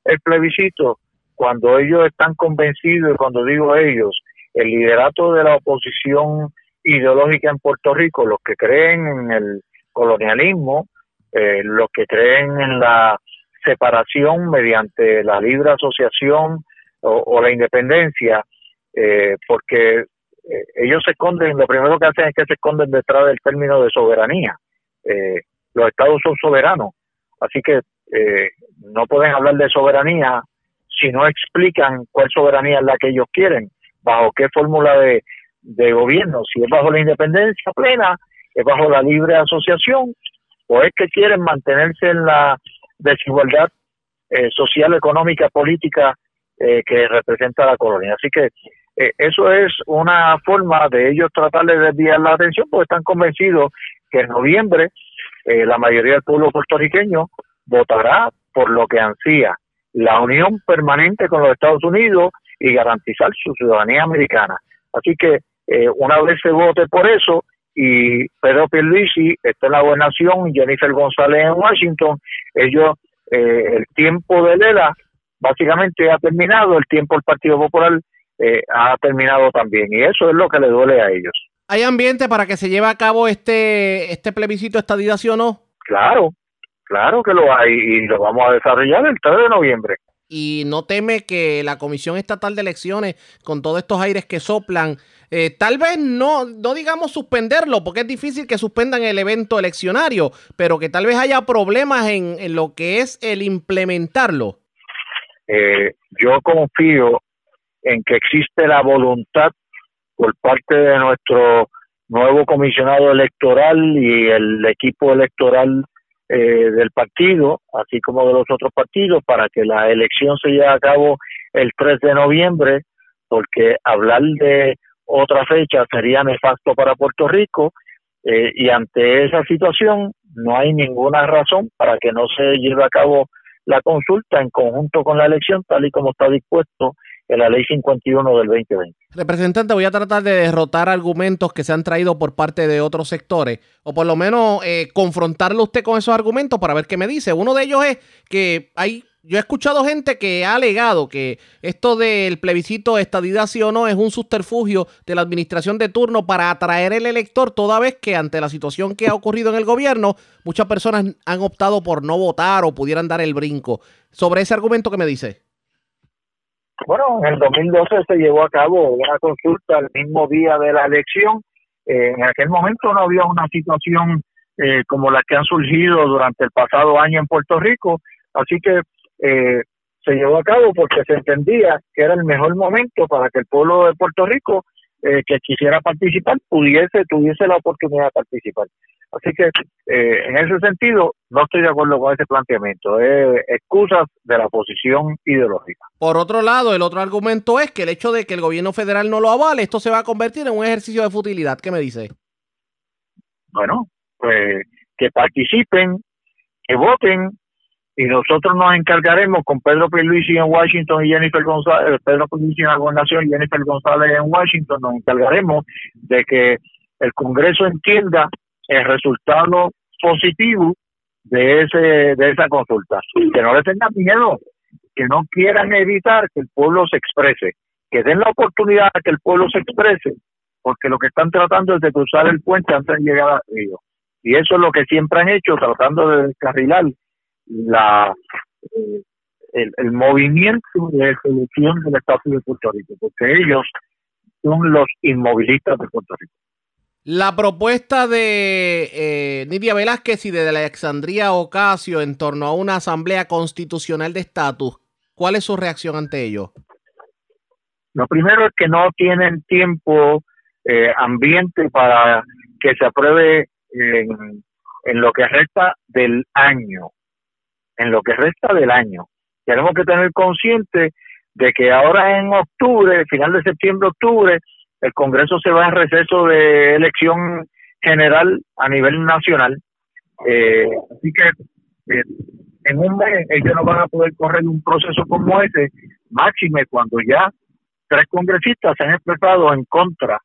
el plebiscito cuando ellos están convencidos, y cuando digo ellos, el liderato de la oposición ideológica en Puerto Rico, los que creen en el colonialismo, eh, los que creen en la separación mediante la libre asociación o, la independencia, eh, porque eh, ellos se esconden, lo primero que hacen es que se esconden detrás del término de soberanía. los estados son soberanos, así que no pueden hablar de soberanía si no explican cuál soberanía es la que ellos quieren, bajo qué fórmula de, gobierno, si es bajo la independencia plena, es bajo la libre asociación, o es que quieren mantenerse en la desigualdad eh, social, económica, política eh, que representa la colonia. Así que eh, eso es una forma de ellos tratar de desviar la atención, porque están convencidos que en noviembre la mayoría del pueblo puertorriqueño votará por lo que ansía, la unión permanente con los Estados Unidos y garantizar su ciudadanía americana. Así que eh, una vez se vote por eso y Pedro Pierluisi está en la gobernación, Jennifer González en Washington, ellos, eh, el tiempo de Lela básicamente ha terminado, el tiempo del Partido Popular eh, ha terminado también y eso es lo que le duele a ellos. ¿Hay ambiente para que se lleve a cabo este, este plebiscito estadidad, sí o no? Claro, Claro que lo hay y lo vamos a desarrollar el 3 de noviembre. Y no teme que la Comisión Estatal de Elecciones, con todos estos aires que soplan, eh, tal vez no, no digamos suspenderlo, porque es difícil que suspendan el evento eleccionario, pero que tal vez haya problemas en, lo que es el implementarlo. Eh, yo confío en que existe la voluntad por parte de nuestro nuevo comisionado electoral y el equipo electoral eh, del partido, así como de los otros partidos, para que la elección se lleve a cabo el 3 de noviembre, porque hablar de otra fecha sería nefasto para Puerto Rico eh, y ante esa situación no hay ninguna razón para que no se lleve a cabo la consulta en conjunto con la elección tal y como está dispuesto en la ley 51 del 2020. Representante, voy a tratar de derrotar argumentos que se han traído por parte de otros sectores, o por lo menos eh, confrontarlo usted con esos argumentos para ver qué me dice. Uno de ellos es que hay, yo he escuchado gente que ha alegado que esto del plebiscito estadidad sí o no es un subterfugio de la administración de turno para atraer el elector, toda vez que ante la situación que ha ocurrido en el gobierno, muchas personas han optado por no votar o pudieran dar el brinco. Sobre ese argumento, ¿qué me dice? Bueno, en el 2012 se llevó a cabo una consulta el mismo día de la elección. Eh, en aquel momento no había una situación eh, como la que han surgido durante el pasado año en Puerto Rico, así que eh, se llevó a cabo porque se entendía que era el mejor momento para que el pueblo de Puerto Rico eh, que quisiera participar pudiese, tuviese la oportunidad de participar. Así que eh, en ese sentido no estoy de acuerdo con ese planteamiento, es excusas de la posición ideológica. Por otro lado, el otro argumento es que el hecho de que el gobierno federal no lo avale, esto se va a convertir en un ejercicio de futilidad. ¿Qué me dice? Bueno, pues que participen, que voten y nosotros nos encargaremos con Pedro Pierluisi en Washington y Jennifer González, Pedro Pierluisi en la gobernación y Jennifer González en Washington, nos encargaremos de que el Congreso entienda el resultado positivo de ese de esa consulta, que no le tengan miedo, que no quieran evitar que el pueblo se exprese, que den la oportunidad a que el pueblo se exprese, porque lo que están tratando es de cruzar el puente antes de llegar al río. Y eso es lo que siempre han hecho, tratando de descarrilar la eh, el, movimiento de solución del Estado de Puerto Rico, porque ellos son los inmovilistas de Puerto Rico. La propuesta de eh, Nidia Velázquez y de Alexandría Ocasio en torno a una asamblea constitucional de estatus, ¿cuál es su reacción ante ello? Lo primero es que no tienen tiempo, eh, ambiente para que se apruebe en, en lo que resta del año en lo que resta del año. Tenemos que tener consciente de que ahora en octubre, final de septiembre, octubre, el Congreso se va en receso de elección general a nivel nacional. Eh, así que eh, en un mes ellos no van a poder correr un proceso como ese, máxime cuando ya tres congresistas se han expresado en contra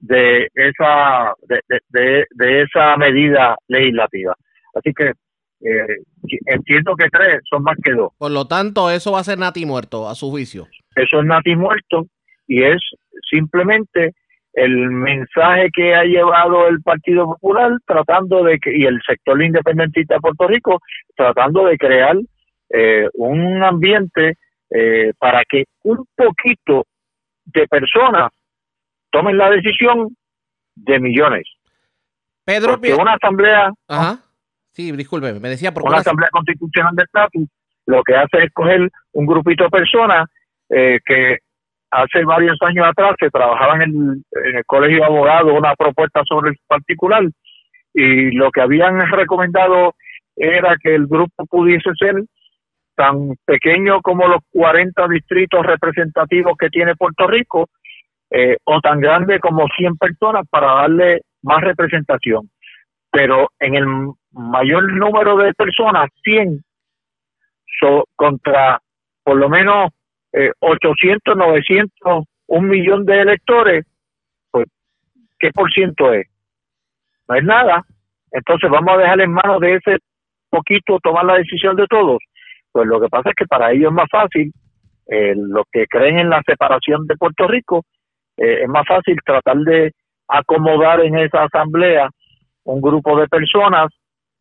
de esa de, de, esa medida legislativa. Así que eh, entiendo que tres son más que dos. Por lo tanto, eso va a ser nati muerto, a su juicio. Eso es nati muerto y es simplemente el mensaje que ha llevado el Partido Popular tratando de que y el sector independentista de Puerto Rico tratando de crear eh, un ambiente eh, para que un poquito de personas tomen la decisión de millones. Pedro, Porque una asamblea, Ajá. Sí, disculpe, me decía por una asamblea constitucional de estatus lo que hace es coger un grupito de personas eh, que hace varios años atrás se el, en el colegio de abogados una propuesta sobre el particular y lo que habían recomendado era que el grupo pudiese ser tan pequeño como los 40 distritos representativos que tiene Puerto Rico eh, o tan grande como 100 personas para darle más representación. Pero en el mayor número de personas, 100, so, contra por lo menos eh, 800, 900, un millón de electores, pues, ¿qué por ciento es? No es nada. Entonces vamos a dejar en manos de ese poquito tomar la decisión de todos. Pues lo que pasa es que para ellos es más fácil, eh, los que creen en la separación de Puerto Rico, eh, es más fácil tratar de acomodar en esa asamblea un grupo de personas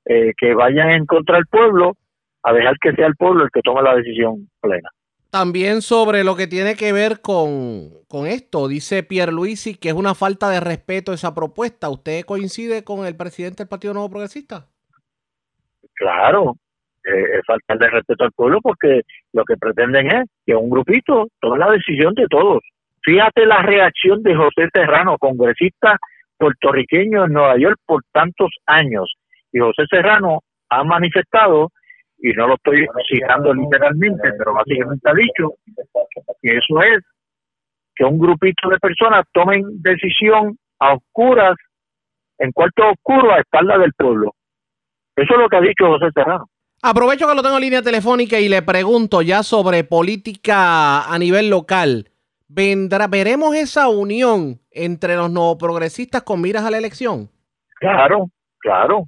eh, que vayan en contra del pueblo, a dejar que sea el pueblo el que tome la decisión plena. También sobre lo que tiene que ver con, con esto, dice Pierre Luisi que es una falta de respeto esa propuesta. ¿Usted coincide con el presidente del Partido Nuevo Progresista? Claro, eh, es falta de respeto al pueblo porque lo que pretenden es que un grupito tome la decisión de todos. Fíjate la reacción de José Serrano, congresista puertorriqueño en Nueva York por tantos años. Y José Serrano ha manifestado, y no lo estoy citando literalmente, pero básicamente ha dicho que eso es que un grupito de personas tomen decisión a oscuras, en cuarto oscuro, a espalda del pueblo. Eso es lo que ha dicho José Serrano. Aprovecho que lo tengo en línea telefónica y le pregunto ya sobre política a nivel local. ¿Vendrá, ¿Veremos esa unión entre los nuevos progresistas con miras a la elección? Claro, claro.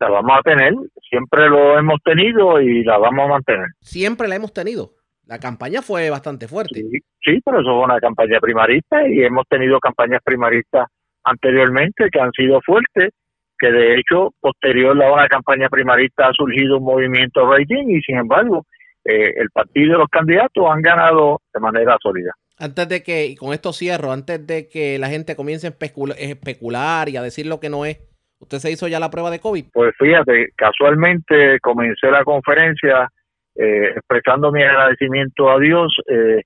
La vamos a tener, siempre lo hemos tenido y la vamos a mantener. Siempre la hemos tenido. La campaña fue bastante fuerte. Sí, sí pero eso fue una campaña primarista y hemos tenido campañas primaristas anteriormente que han sido fuertes, que de hecho, posterior a una campaña primarista ha surgido un movimiento rating y sin embargo, eh, el partido y los candidatos han ganado de manera sólida antes de que, y con esto cierro, antes de que la gente comience a especular y a decir lo que no es, ¿usted se hizo ya la prueba de COVID? Pues fíjate, casualmente comencé la conferencia eh, expresando mi agradecimiento a Dios. Eh,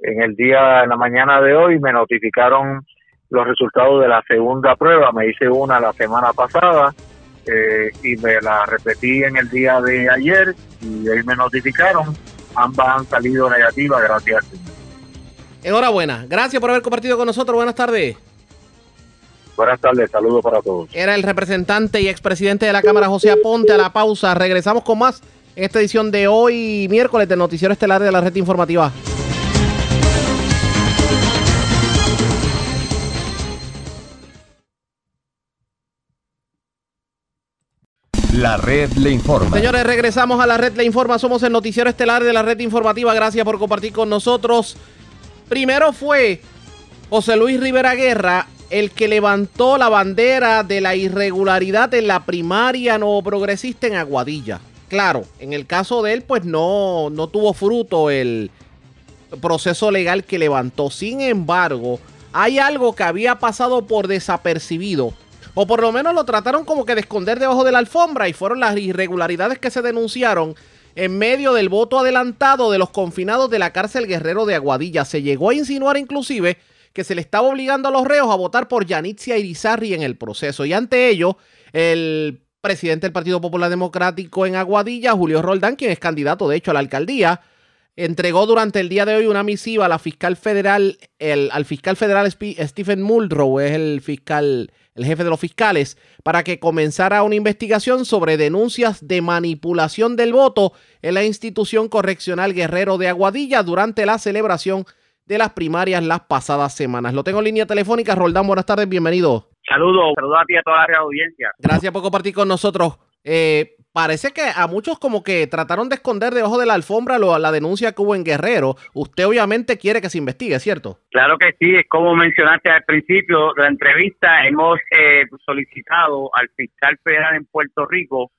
en el día, en la mañana de hoy, me notificaron los resultados de la segunda prueba. Me hice una la semana pasada eh, y me la repetí en el día de ayer y ahí me notificaron. Ambas han salido negativas, gracias. Enhorabuena. Gracias por haber compartido con nosotros. Buenas tardes. Buenas tardes, saludos para todos. Era el representante y expresidente de la Cámara, José Aponte, a la pausa. Regresamos con más en esta edición de hoy, miércoles, del Noticiero Estelar de la Red Informativa. La red le informa. Señores, regresamos a la red le informa. Somos el noticiero estelar de la red informativa. Gracias por compartir con nosotros. Primero fue José Luis Rivera Guerra el que levantó la bandera de la irregularidad en la primaria no progresista en Aguadilla. Claro, en el caso de él, pues no, no tuvo fruto el proceso legal que levantó. Sin embargo, hay algo que había pasado por desapercibido. O por lo menos lo trataron como que de esconder debajo de la alfombra y fueron las irregularidades que se denunciaron en medio del voto adelantado de los confinados de la cárcel Guerrero de Aguadilla. Se llegó a insinuar inclusive que se le estaba obligando a los reos a votar por Yanitzia Irizarri en el proceso. Y ante ello, el presidente del Partido Popular Democrático en Aguadilla, Julio Roldán, quien es candidato de hecho a la alcaldía, entregó durante el día de hoy una misiva a la fiscal federal, el, al fiscal federal Stephen Muldrow, es el fiscal, el jefe de los fiscales, para que comenzara una investigación sobre denuncias de manipulación del voto en la institución correccional Guerrero de Aguadilla durante la celebración de las primarias las pasadas semanas. Lo tengo en línea telefónica. Roldán, buenas tardes, bienvenido. Saludos, saludos a ti y a toda la audiencia. Gracias por compartir con nosotros. Eh, parece que a muchos como que trataron de esconder debajo de la alfombra lo, la denuncia que hubo en Guerrero. Usted obviamente quiere que se investigue, ¿cierto? Claro que sí, es como mencionaste al principio de la entrevista, hemos eh, solicitado al fiscal federal en Puerto Rico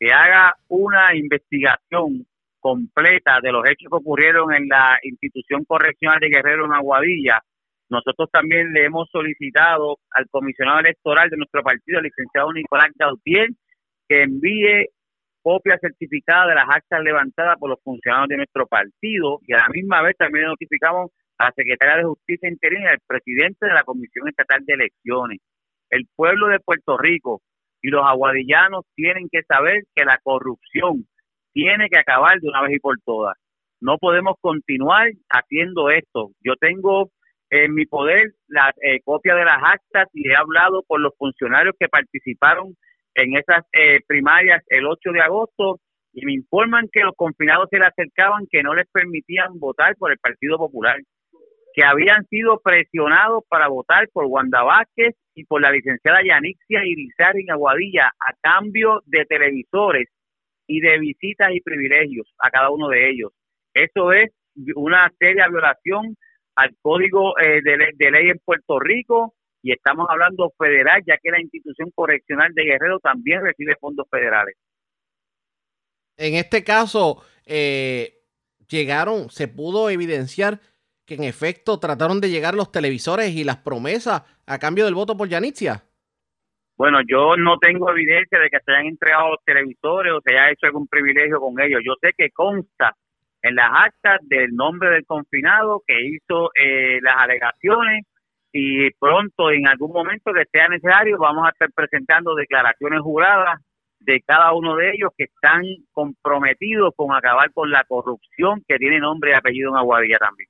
que haga una investigación completa de los hechos que ocurrieron en la institución correccional de Guerrero en Aguadilla. Nosotros también le hemos solicitado al comisionado electoral de nuestro partido, el licenciado Nicolás Gautier, que envíe copia certificada de las actas levantadas por los funcionarios de nuestro partido y a la misma vez también notificamos a la secretaria de Justicia Interina y al presidente de la Comisión Estatal de Elecciones. El pueblo de Puerto Rico y los aguadillanos tienen que saber que la corrupción tiene que acabar de una vez y por todas. No podemos continuar haciendo esto. Yo tengo en mi poder la eh, copia de las actas y he hablado con los funcionarios que participaron en esas eh, primarias el 8 de agosto y me informan que los confinados se le acercaban que no les permitían votar por el Partido Popular, que habían sido presionados para votar por Wanda Vázquez y por la licenciada Yanixia Irizar en Aguadilla a cambio de televisores y de visitas y privilegios a cada uno de ellos. Eso es una seria violación al Código eh, de, Ley en Puerto Rico y estamos hablando federal, ya que la institución correccional de Guerrero también recibe fondos federales. En este caso, eh, llegaron, se pudo evidenciar que en efecto trataron de llegar los televisores y las promesas a cambio del voto por Yanitzia. Bueno, yo no tengo evidencia de que se hayan entregado los televisores o se haya hecho algún privilegio con ellos. Yo sé que consta en las actas del nombre del confinado que hizo eh, las alegaciones y pronto en algún momento que sea necesario vamos a estar presentando declaraciones juradas de cada uno de ellos que están comprometidos con acabar con la corrupción que tiene nombre y apellido en Aguadilla también.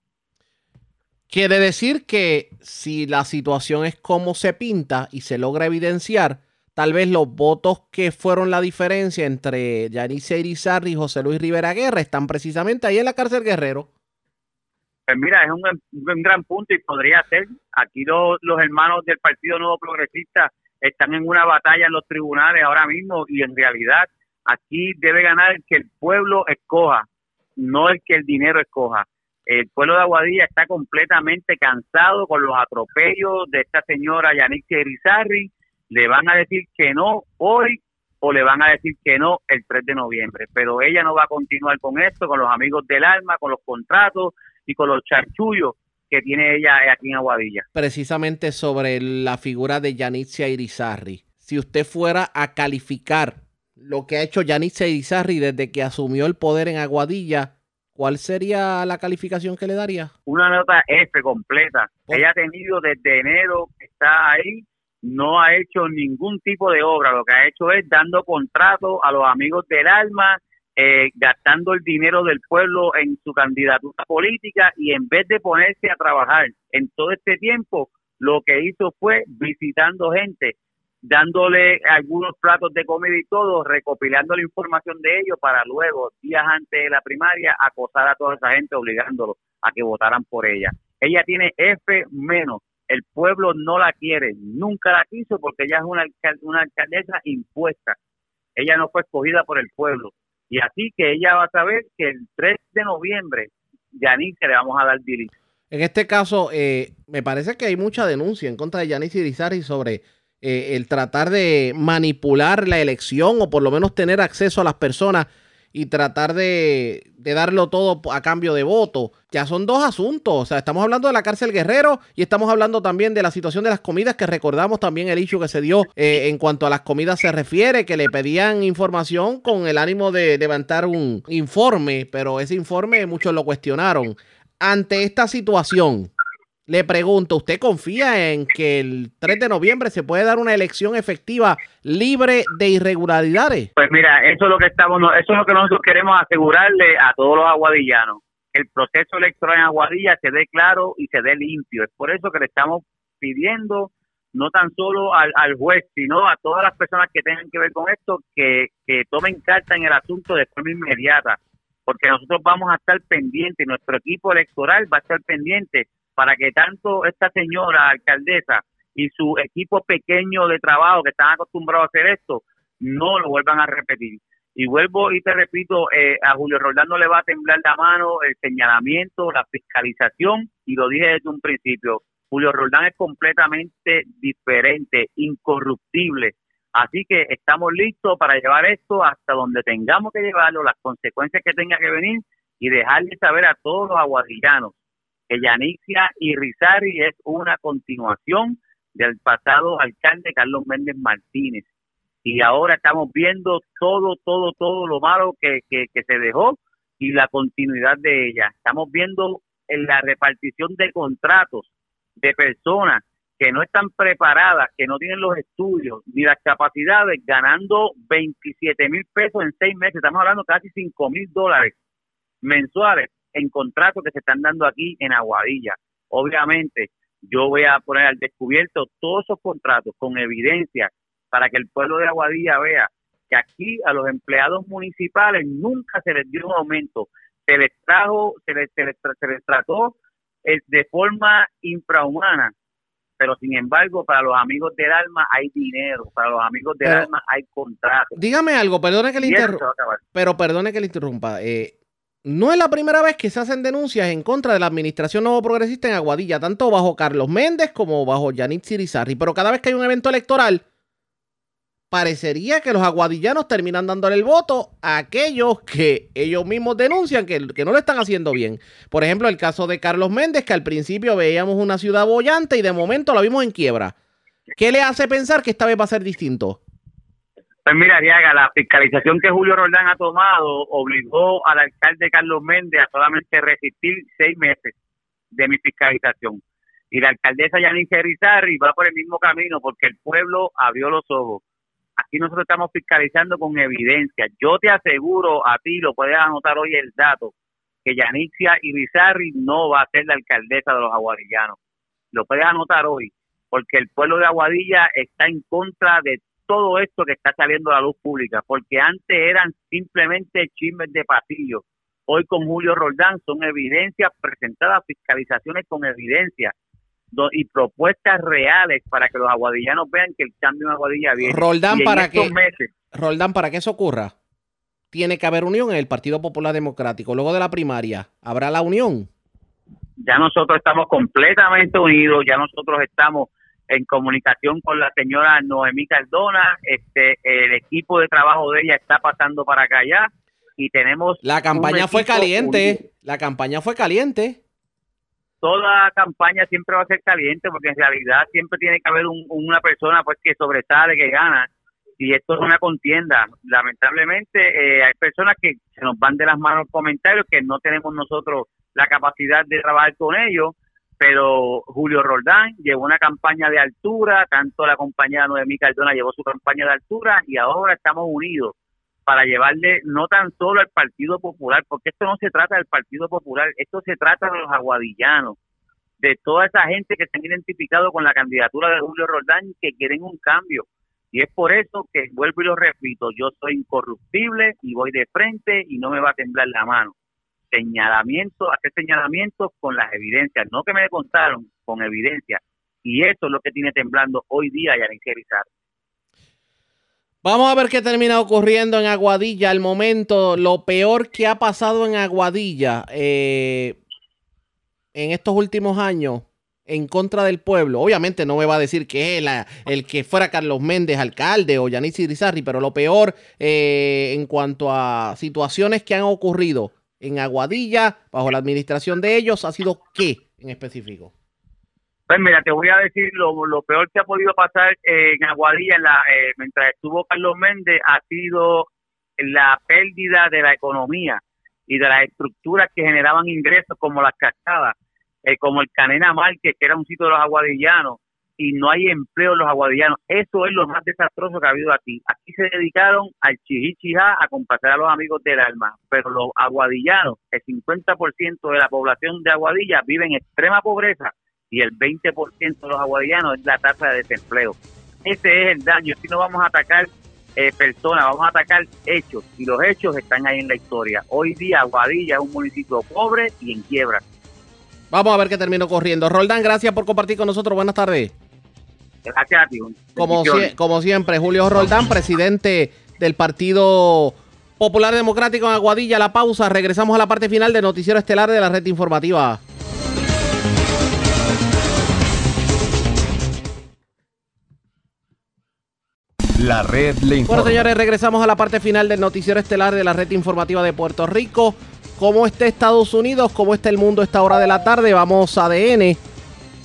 Quiere decir que si la situación es como se pinta y se logra evidenciar, tal vez los votos que fueron la diferencia entre Yanice Irizarry y José Luis Rivera Guerra están precisamente ahí en la cárcel Guerrero. Pues mira, es un, gran punto y podría ser. Aquí los, los hermanos del Partido Nuevo Progresista están en una batalla en los tribunales ahora mismo y en realidad aquí debe ganar el que el pueblo escoja, no el que el dinero escoja el pueblo de Aguadilla está completamente cansado con los atropellos de esta señora Yanixia Erizarri. Le van a decir que no hoy o le van a decir que no el 3 de noviembre. Pero ella no va a continuar con esto, con los amigos del alma, con los contratos y con los charchullos que tiene ella aquí en Aguadilla. Precisamente sobre la figura de Yanixia Irizarri. Si usted fuera a calificar lo que ha hecho Yanixia Irizarri desde que asumió el poder en Aguadilla, ¿cuál sería la calificación que le daría? Una nota F completa. Ella ha tenido desde enero que está ahí, no ha hecho ningún tipo de obra. Lo que ha hecho es dando contrato a los amigos del alma, eh, gastando el dinero del pueblo en su candidatura política y en vez de ponerse a trabajar en todo este tiempo, lo que hizo fue visitando gente dándole algunos platos de comida y todo, recopilando la información de ellos para luego, días antes de la primaria, acosar a toda esa gente obligándolos a que votaran por ella. Ella tiene F menos. El pueblo no la quiere, nunca la quiso porque ella es una, alcaldesa impuesta. Ella no fue escogida por el pueblo. Y así que ella va a saber que el 3 de noviembre, Yanis, le vamos a dar diligencia. En este caso, eh, me parece que hay mucha denuncia en contra de Yanis Irizarry sobre eh, el tratar de manipular la elección o por lo menos tener acceso a las personas y tratar de, darlo todo a cambio de voto. Ya son dos asuntos. O sea, estamos hablando de la cárcel Guerrero y estamos hablando también de la situación de las comidas, que recordamos también el hecho que se dio eh, en cuanto a las comidas se refiere, que le pedían información con el ánimo de levantar un informe, pero ese informe muchos lo cuestionaron. Ante esta situación, le pregunto, ¿usted confía en que el 3 de noviembre se puede dar una elección efectiva libre de irregularidades? Pues mira, eso es lo que estamos, eso es lo que nosotros queremos asegurarle a todos los aguadillanos, el proceso electoral en Aguadilla se dé claro y se dé limpio. Es por eso que le estamos pidiendo no tan solo al, al juez, sino a todas las personas que tengan que ver con esto, que, que tomen carta en el asunto de forma inmediata, porque nosotros vamos a estar pendientes, nuestro equipo electoral va a estar pendiente para que tanto esta señora alcaldesa y su equipo pequeño de trabajo que están acostumbrados a hacer esto, no lo vuelvan a repetir. Y vuelvo y te repito, eh, a Julio Roldán no le va a temblar la mano el señalamiento, la fiscalización, y lo dije desde un principio, Julio Roldán es completamente diferente, incorruptible. Así que estamos listos para llevar esto hasta donde tengamos que llevarlo, las consecuencias que tenga que venir y dejarle saber a todos los aguadillanos que Yanicia y Rizari es una continuación del pasado alcalde Carlos Méndez Martínez. Y ahora estamos viendo todo, todo, todo lo malo que, que, que se dejó y la continuidad de ella. Estamos viendo en la repartición de contratos de personas que no están preparadas, que no tienen los estudios ni las capacidades, ganando 27 mil pesos en seis meses. Estamos hablando casi 5 mil dólares mensuales en contratos que se están dando aquí en Aguadilla. Obviamente, yo voy a poner al descubierto todos esos contratos con evidencia para que el pueblo de Aguadilla vea que aquí a los empleados municipales nunca se les dio un aumento, se les trajo, se les, se les, se les trató eh, de forma infrahumana, pero sin embargo para los amigos del alma hay dinero, para los amigos del Pero- alma hay contratos. Dígame algo, perdone que le interrumpa. Pero perdone que le interrumpa. eh, no es la primera vez que se hacen denuncias en contra de la administración nuevo progresista en Aguadilla, tanto bajo Carlos Méndez como bajo Yanit Sirizarri. Pero cada vez que hay un evento electoral, parecería que los aguadillanos terminan dándole el voto a aquellos que ellos mismos denuncian que, que no lo están haciendo bien. Por ejemplo, el caso de Carlos Méndez, que al principio veíamos una ciudad bollante y de momento la vimos en quiebra. ¿Qué le hace pensar que esta vez va a ser distinto? Pues mira, Ariaga, la fiscalización que Julio Roldán ha tomado obligó al alcalde Carlos Méndez a solamente resistir seis meses de mi fiscalización. Y la alcaldesa Yanice Rizarri va por el mismo camino porque el pueblo abrió los ojos. Aquí nosotros estamos fiscalizando con evidencia. Yo te aseguro a ti, lo puedes anotar hoy el dato, que Yanicia Irizarri no va a ser la alcaldesa de los aguadillanos. Lo puedes anotar hoy, porque el pueblo de Aguadilla está en contra de todo esto que está saliendo a la luz pública, porque antes eran simplemente chismes de pasillo. Hoy con Julio Roldán son evidencias presentadas, fiscalizaciones con evidencia y propuestas reales para que los aguadillanos vean que el cambio en Aguadilla viene. Roldán, para que, meses, Roldán, para que eso ocurra, tiene que haber unión en el Partido Popular Democrático. Luego de la primaria, ¿habrá la unión? ya nosotros estamos completamente unidos, ya nosotros estamos en comunicación con la señora Noemí Cardona, este el equipo de trabajo de ella está pasando para acá ya y tenemos La campaña fue caliente. unido. La campaña fue caliente. Toda campaña siempre va a ser caliente porque en realidad siempre tiene que haber un- una persona pues que sobresale, que gana y esto es una contienda. Lamentablemente eh, hay personas que se nos van de las manos comentarios que no tenemos nosotros la capacidad de trabajar con ellos, pero Julio Roldán llevó una campaña de altura, tanto la compañera Noemí Cardona llevó su campaña de altura y ahora estamos unidos para llevarle no tan solo al Partido Popular, porque esto no se trata del Partido Popular, esto se trata de los aguadillanos, de toda esa gente que se han identificado con la candidatura de Julio Roldán y que quieren un cambio. Y es por eso que vuelvo y lo repito, yo soy incorruptible y voy de frente y no me va a temblar la mano. Señalamiento, hacer señalamientos con las evidencias, no que me contaron, con evidencias. Y eso es lo que tiene temblando hoy día Yanice Rizardo. Vamos a ver qué termina ocurriendo en Aguadilla. Al momento, lo peor que ha pasado en Aguadilla eh, en estos últimos años en contra del pueblo. Obviamente no me va a decir que es el que fuera Carlos Méndez alcalde o Yanis Irizarry, pero lo peor eh, en cuanto a situaciones que han ocurrido en Aguadilla bajo la administración de ellos ha sido qué en específico. Pues mira, te voy a decir lo, peor que ha podido pasar en Aguadilla eh, mientras estuvo Carlos Méndez ha sido la pérdida de la economía y de las estructuras que generaban ingresos como las cascadas, eh, como el Canena Márquez, que era un sitio de los aguadillanos, y no hay empleo en los aguadillanos. Eso es lo más desastroso que ha habido aquí. Aquí se dedicaron al chihichijá a complacer a los amigos del alma, pero los aguadillanos, el 50% de la población de Aguadilla vive en extrema pobreza y el 20% de los aguadillanos es la tasa de desempleo. Ese es el daño. Si no vamos a atacar eh, personas, vamos a atacar hechos y los hechos están ahí en la historia. Hoy día Aguadilla es un municipio pobre y en quiebra. Vamos a ver qué termino corriendo. Roldán, gracias por compartir con nosotros. Buenas tardes. Gracias a ti. Como, como siempre, Julio Roldán, presidente del Partido Popular Democrático en Aguadilla. La pausa. Regresamos a la parte final del Noticiero Estelar de la Red Informativa. La red le informa. Bueno, señores, regresamos a la parte final del Noticiero Estelar de la Red Informativa de Puerto Rico. ¿Cómo está Estados Unidos? ¿Cómo está el mundo a esta hora de la tarde? Vamos a ADN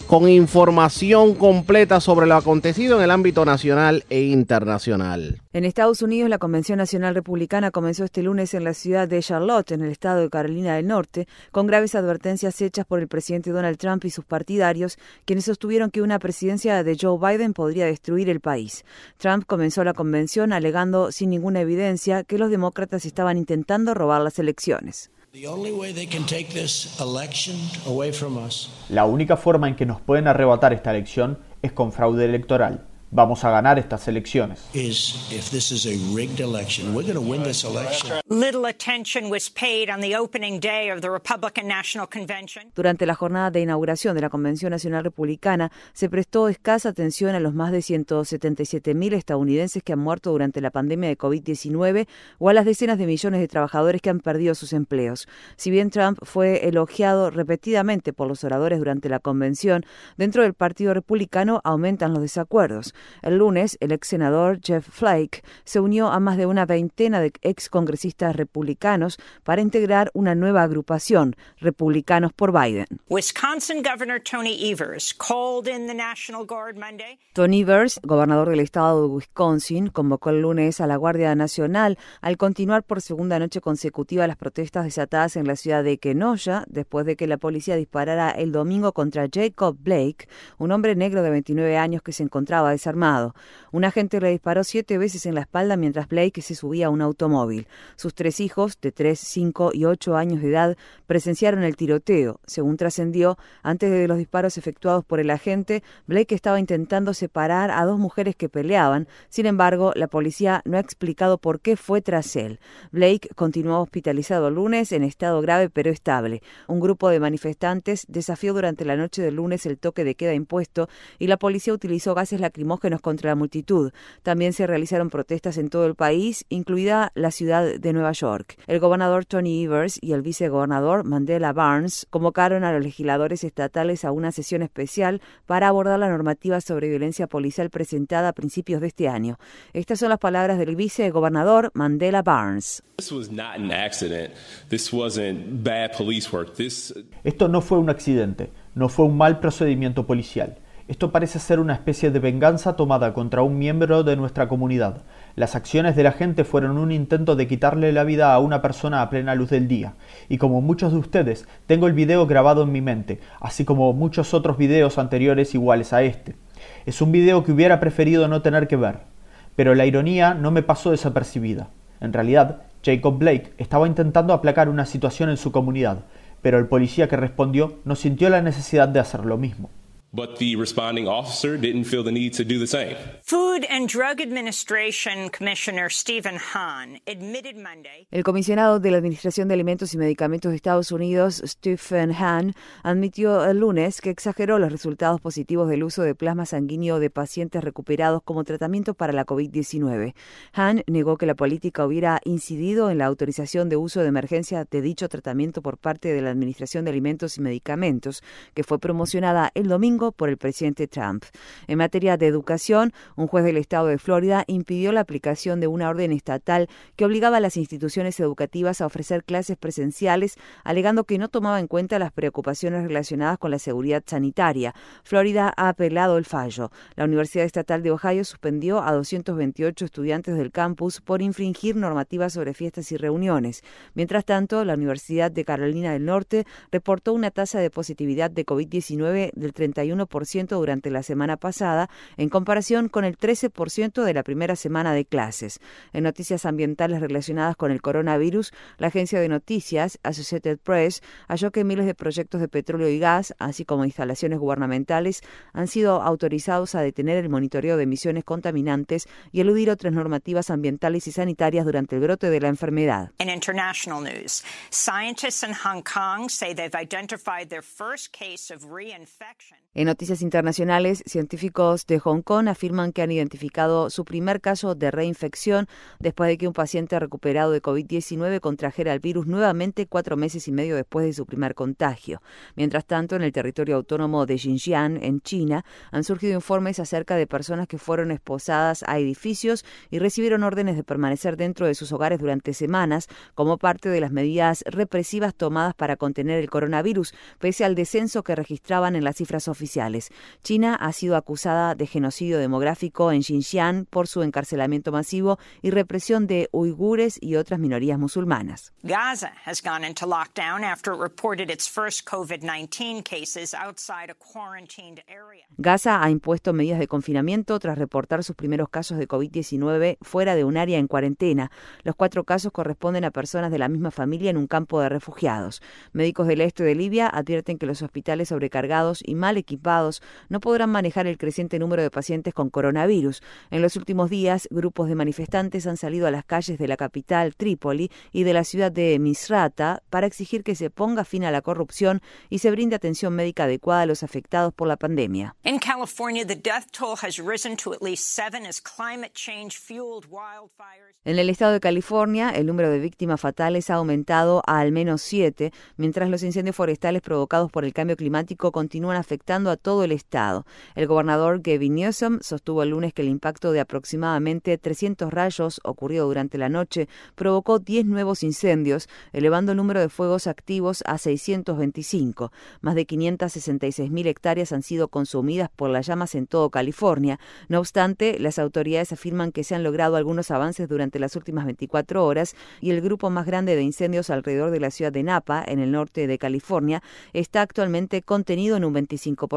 con información completa sobre lo acontecido en el ámbito nacional e internacional. En Estados Unidos, la Convención Nacional Republicana comenzó este lunes en la ciudad de Charlotte, en el estado de Carolina del Norte, con graves advertencias hechas por el presidente Donald Trump y sus partidarios, quienes sostuvieron que una presidencia de Joe Biden podría destruir el país. Trump comenzó la convención alegando sin ninguna evidencia que los demócratas estaban intentando robar las elecciones. La única forma en que nos pueden arrebatar esta elección es con fraude electoral. Vamos a ganar estas elecciones. Durante la jornada de inauguración de la Convención Nacional Republicana, se prestó escasa atención a los más de 177 mil estadounidenses que han muerto durante la pandemia de COVID-19 o a las decenas de millones de trabajadores que han perdido sus empleos. Si bien Trump fue elogiado repetidamente por los oradores durante la convención, dentro del Partido Republicano aumentan los desacuerdos. El lunes, el ex senador Jeff Flake se unió a más de una veintena de ex congresistas republicanos para integrar una nueva agrupación, Republicanos por Biden. Wisconsin Governor Tony Evers called in the National Guard Monday. Tony Evers, gobernador del estado de Wisconsin, convocó el lunes a la Guardia Nacional al continuar por segunda noche consecutiva las protestas desatadas en la ciudad de Kenosha después de que la policía disparara el domingo contra Jacob Blake, un hombre negro de 29 años que se encontraba desarmado. Un agente le disparó siete veces en la espalda mientras Blake se subía a un automóvil. Sus tres hijos, de 3, 5 y 8 años de edad, presenciaron el tiroteo. Según trascendió, antes de los disparos efectuados por el agente, Blake estaba intentando separar a dos mujeres que peleaban. Sin embargo, la policía no ha explicado por qué fue tras él. Blake continuó hospitalizado el lunes en estado grave pero estable. Un grupo de manifestantes desafió durante la noche del lunes el toque de queda impuesto y la policía utilizó gases lacrimógenos contra la multitud. También se realizaron protestas en todo el país, incluida la ciudad de Nueva York. El gobernador Tony Evers y el vicegobernador Mandela Barnes convocaron a los legisladores estatales a una sesión especial para abordar la normativa sobre violencia policial presentada a principios de este año. Estas son las palabras del vicegobernador Mandela Barnes. Esto no fue un accidente, no fue un mal procedimiento policial. Esto parece ser una especie de venganza tomada contra un miembro de nuestra comunidad. Las acciones de la gente fueron un intento de quitarle la vida a una persona a plena luz del día. Y como muchos de ustedes, tengo el video grabado en mi mente, así como muchos otros videos anteriores iguales a este. Es un video que hubiera preferido no tener que ver. Pero la ironía no me pasó desapercibida. En realidad, Jacob Blake estaba intentando aplacar una situación en su comunidad, pero el policía que respondió no sintió la necesidad de hacer lo mismo. But the responding officer didn't feel the need to do the same. Food and Drug Administration Commissioner Stephen Hahn admitted Monday. El comisionado de la Administración de Alimentos y Medicamentos de Estados Unidos, Stephen Hahn, admitió el lunes que exageró los resultados positivos del uso de plasma sanguíneo de pacientes recuperados como tratamiento para la COVID-19. Hahn negó que la política hubiera incidido en la autorización de uso de emergencia de dicho tratamiento por parte de la Administración de Alimentos y Medicamentos, que fue promocionada el domingo por el presidente Trump. En materia de educación, un juez del estado de Florida impidió la aplicación de una orden estatal que obligaba a las instituciones educativas a ofrecer clases presenciales, alegando que no tomaba en cuenta las preocupaciones relacionadas con la seguridad sanitaria. Florida ha apelado el fallo. La Universidad Estatal de Ohio suspendió a 228 estudiantes del campus por infringir normativas sobre fiestas y reuniones. Mientras tanto, la Universidad de Carolina del Norte reportó una tasa de positividad de COVID-19 del 31 41% durante la semana pasada, en comparación con el 13% de la primera semana de clases. En noticias ambientales relacionadas con el coronavirus, la agencia de noticias Associated Press halló que miles de proyectos de petróleo y gas, así como instalaciones gubernamentales, han sido autorizados a detener el monitoreo de emisiones contaminantes y eludir otras normativas ambientales y sanitarias durante el brote de la enfermedad. In international news, scientists in Hong Kong say they've identified their first case of reinfection. En noticias internacionales, científicos de Hong Kong afirman que han identificado su primer caso de reinfección después de que un paciente recuperado de COVID-19 contrajera el virus nuevamente cuatro meses y medio después de su primer contagio. Mientras tanto, en el territorio autónomo de Xinjiang, en China, han surgido informes acerca de personas que fueron esposadas a edificios y recibieron órdenes de permanecer dentro de sus hogares durante semanas como parte de las medidas represivas tomadas para contener el coronavirus, pese al descenso que registraban en las cifras oficiales China ha sido acusada de genocidio demográfico en Xinjiang por su encarcelamiento masivo y represión de uigures y otras minorías musulmanas. Gaza has gone into lockdown after it reported its first COVID-19 cases outside a quarantined area. Gaza ha impuesto medidas de confinamiento tras reportar sus primeros casos de COVID-19 fuera de un área en cuarentena. Los cuatro casos corresponden a personas de la misma familia en un campo de refugiados. Médicos del este de Libia advierten que los hospitales sobrecargados y mal equipados no podrán manejar el creciente número de pacientes con coronavirus. En los últimos días, grupos de manifestantes han salido a las calles de la capital, Trípoli, y de la ciudad de Misrata para exigir que se ponga fin a la corrupción y se brinde atención médica adecuada a los afectados por la pandemia. En el estado de California, el número de víctimas fatales ha aumentado a al menos siete, mientras los incendios forestales provocados por el cambio climático continúan afectando a todo el estado. El gobernador Gavin Newsom sostuvo el lunes que el impacto de aproximadamente 300 rayos ocurrido durante la noche provocó 10 nuevos incendios, elevando el número de fuegos activos a 625. Más de 566 mil hectáreas han sido consumidas por las llamas en todo California. No obstante, las autoridades afirman que se han logrado algunos avances durante las últimas 24 horas y el grupo más grande de incendios alrededor de la ciudad de Napa, en el norte de California, está actualmente contenido en un 25%.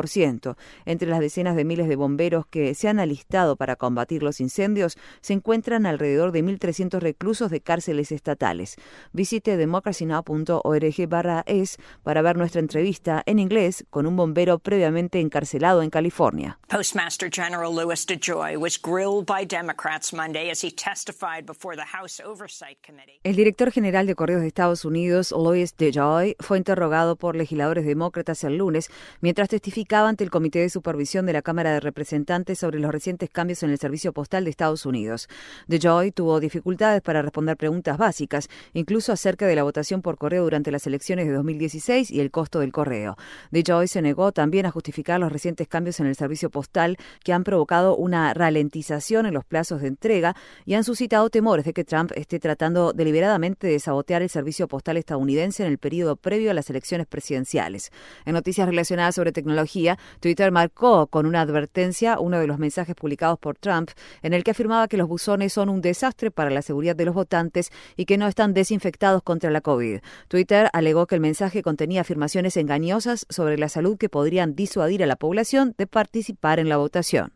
Entre las decenas de miles de bomberos que se han alistado para combatir los incendios, se encuentran alrededor de 1.300 reclusos de cárceles estatales. Visite democracynow.org barra es para ver nuestra entrevista en inglés con un bombero previamente encarcelado en California. Postmaster General Louis DeJoy was grilled by Democrats Monday as he testified before the House Oversight Committee. El director general de Correos de Estados Unidos, Louis DeJoy, fue interrogado por legisladores demócratas el lunes mientras testificaba ante el Comité de Supervisión de la Cámara de Representantes sobre los recientes cambios en el servicio postal de Estados Unidos. DeJoy tuvo dificultades para responder preguntas básicas, incluso acerca de la votación por correo durante las elecciones de 2016 y el costo del correo. DeJoy se negó también a justificar los recientes cambios en el servicio postal que han provocado una ralentización en los plazos de entrega y han suscitado temores de que Trump esté tratando deliberadamente de sabotear el servicio postal estadounidense en el periodo previo a las elecciones presidenciales. En noticias relacionadas sobre tecnología, Twitter marcó con una advertencia uno de los mensajes publicados por Trump en el que afirmaba que los buzones son un desastre para la seguridad de los votantes y que no están desinfectados contra la COVID. Twitter alegó que el mensaje contenía afirmaciones engañosas sobre la salud que podrían disuadir a la población de participar en la votación.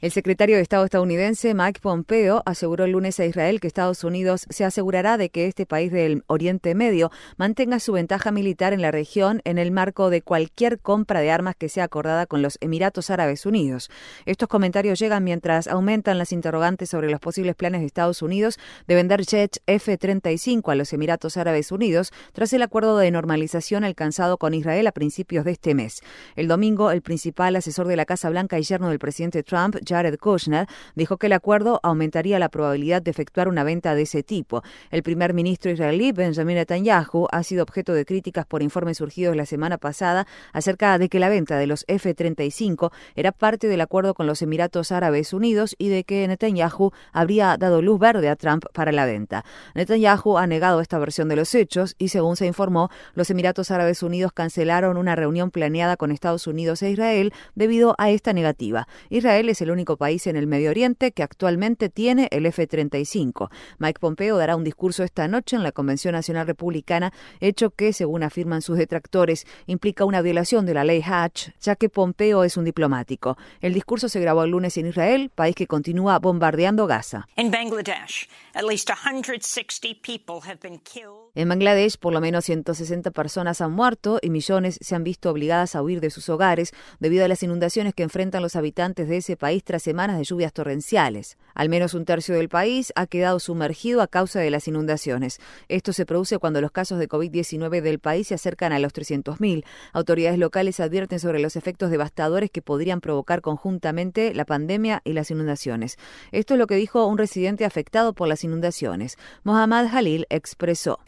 El secretario de Estado estadounidense Mike Pompeo aseguró el lunes a Israel que Estados Unidos se asegurará de que este país del Oriente Medio mantenga su ventaja militar en la región en el marco de cualquier compra de armas que sea acordada con los Emiratos Árabes Unidos. Estos comentarios llegan mientras aumentan las interrogantes sobre los posibles planes de Estados Unidos de vender jets F-35 a los Emiratos Árabes Unidos tras el acuerdo de normalización alcanzado con Israel a principios de este mes. El domingo, el principal asesor de la Casa Blanca y yerno del presidente Trump, Jared Kushner, dijo que el acuerdo aumentaría la probabilidad de efectuar una venta de ese tipo. El primer ministro israelí, Benjamin Netanyahu, ha sido objeto de críticas por informes surgidos la semana pasada acerca de que la venta de los F-35 era parte del acuerdo con los Emiratos Árabes Unidos y de que Netanyahu habría dado luz verde a Trump para la venta. Netanyahu ha negado esta versión de los hechos y, según se informó, los Emiratos Árabes Unidos cancelaron una reunión planeada con Estados Unidos e Israel debido a esta negativa. Israel es el único país en el Medio Oriente que actualmente tiene el F-35. Mike Pompeo dará un discurso esta noche en la Convención Nacional Republicana, hecho que, según afirman sus detractores, implica una violación de la ley Hatch, ya que Pompeo es un diplomático. El discurso se grabó el lunes en Israel, país que continúa bombardeando Gaza. In Bangladesh, at least 160 people have been killed. En Bangladesh, por lo menos 160 personas han muerto y millones se han visto obligadas a huir de sus hogares debido a las inundaciones que enfrentan los habitantes de ese país tras semanas de lluvias torrenciales. Al menos un tercio del país ha quedado sumergido a causa de las inundaciones. Esto se produce cuando los casos de COVID-19 del país se acercan a los 300.000. Autoridades locales advierten sobre los efectos devastadores que podrían provocar conjuntamente la pandemia y las inundaciones. Esto es lo que dijo un residente afectado por las inundaciones. Mohammad Halil expresó.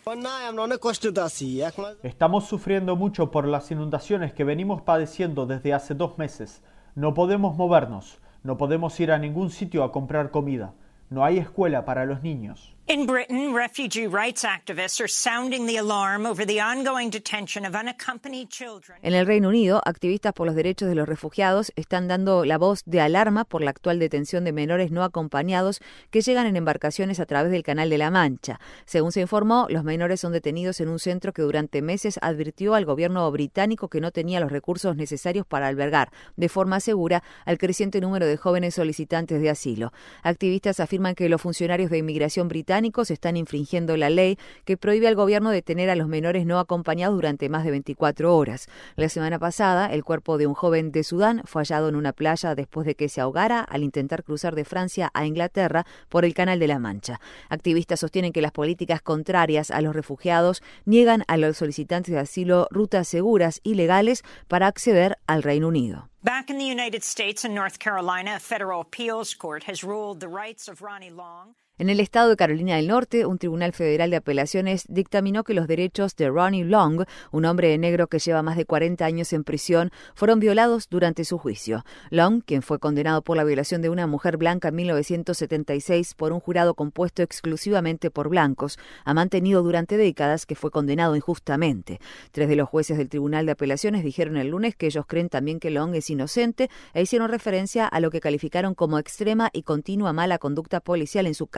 Estamos sufriendo mucho por las inundaciones que venimos padeciendo desde hace dos meses. No podemos movernos, no podemos ir a ningún sitio a comprar comida, no hay escuela para los niños. In Britain, refugee rights activists are sounding the alarm over the ongoing detention of unaccompanied children. En el Reino Unido, activistas por los derechos de los refugiados están dando la voz de alarma por la actual detención de menores no acompañados que llegan en embarcaciones a través del Canal de la Mancha. Según se informó, los menores son detenidos en un centro que durante meses advirtió al gobierno británico que no tenía los recursos necesarios para albergar de forma segura al creciente número de jóvenes solicitantes de asilo. Activistas afirman que los funcionarios de inmigración británicos están infringiendo la ley que prohíbe al gobierno detener a los menores no acompañados durante más de 24 horas. La semana pasada, el cuerpo de un joven de Sudán fue hallado en una playa después de que se ahogara al intentar cruzar de Francia a Inglaterra por el Canal de la Mancha. Activistas sostienen que las políticas contrarias a los refugiados niegan a los solicitantes de asilo rutas seguras y legales para acceder al Reino Unido. Back in the United States and North Carolina, a federal appeals court has ruled the rights of Ronnie Long. En el estado de Carolina del Norte, un tribunal federal de apelaciones dictaminó que los derechos de Ronnie Long, un hombre negro que lleva más de 40 años en prisión, fueron violados durante su juicio. Long, quien fue condenado por la violación de una mujer blanca en 1976 por un jurado compuesto exclusivamente por blancos, ha mantenido durante décadas que fue condenado injustamente. Tres de los jueces del tribunal de apelaciones dijeron el lunes que ellos creen también que Long es inocente e hicieron referencia a lo que calificaron como extrema y continua mala conducta policial en su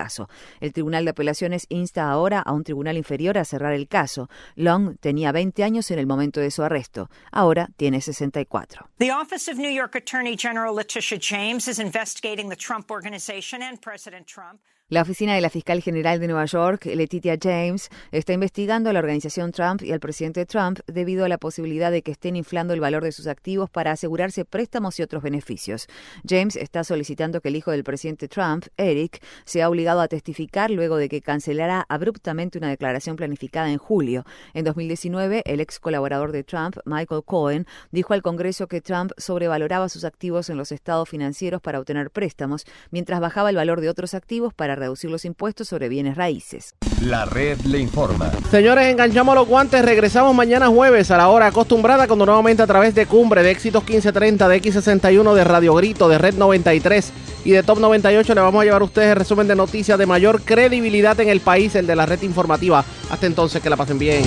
El Tribunal de Apelaciones insta ahora a un tribunal inferior a cerrar el caso. Long tenía 20 años en el momento de su arresto. Ahora tiene 64. The Office of New York Attorney General Letitia James is investigating the Trump Organization and President Trump. La oficina de la fiscal general de Nueva York, Letitia James, está investigando a la organización Trump y al presidente Trump debido a la posibilidad de que estén inflando el valor de sus activos para asegurarse préstamos y otros beneficios. James está solicitando que el hijo del presidente Trump, Eric, sea obligado a testificar luego de que cancelara abruptamente una declaración planificada en julio. En 2019, el ex colaborador de Trump, Michael Cohen, dijo al Congreso que Trump sobrevaloraba sus activos en los estados financieros para obtener préstamos, mientras bajaba el valor de otros activos para reducir los impuestos sobre bienes raíces. La red le informa. Señores, enganchamos los guantes. Regresamos mañana jueves a la hora acostumbrada cuando nuevamente a través de Cumbre, de Éxitos 1530, de X61, de Radio Grito, de Red 93 y de Top 98 le vamos a llevar a ustedes el resumen de noticias de mayor credibilidad en el país, el de la red informativa. Hasta entonces, que la pasen bien.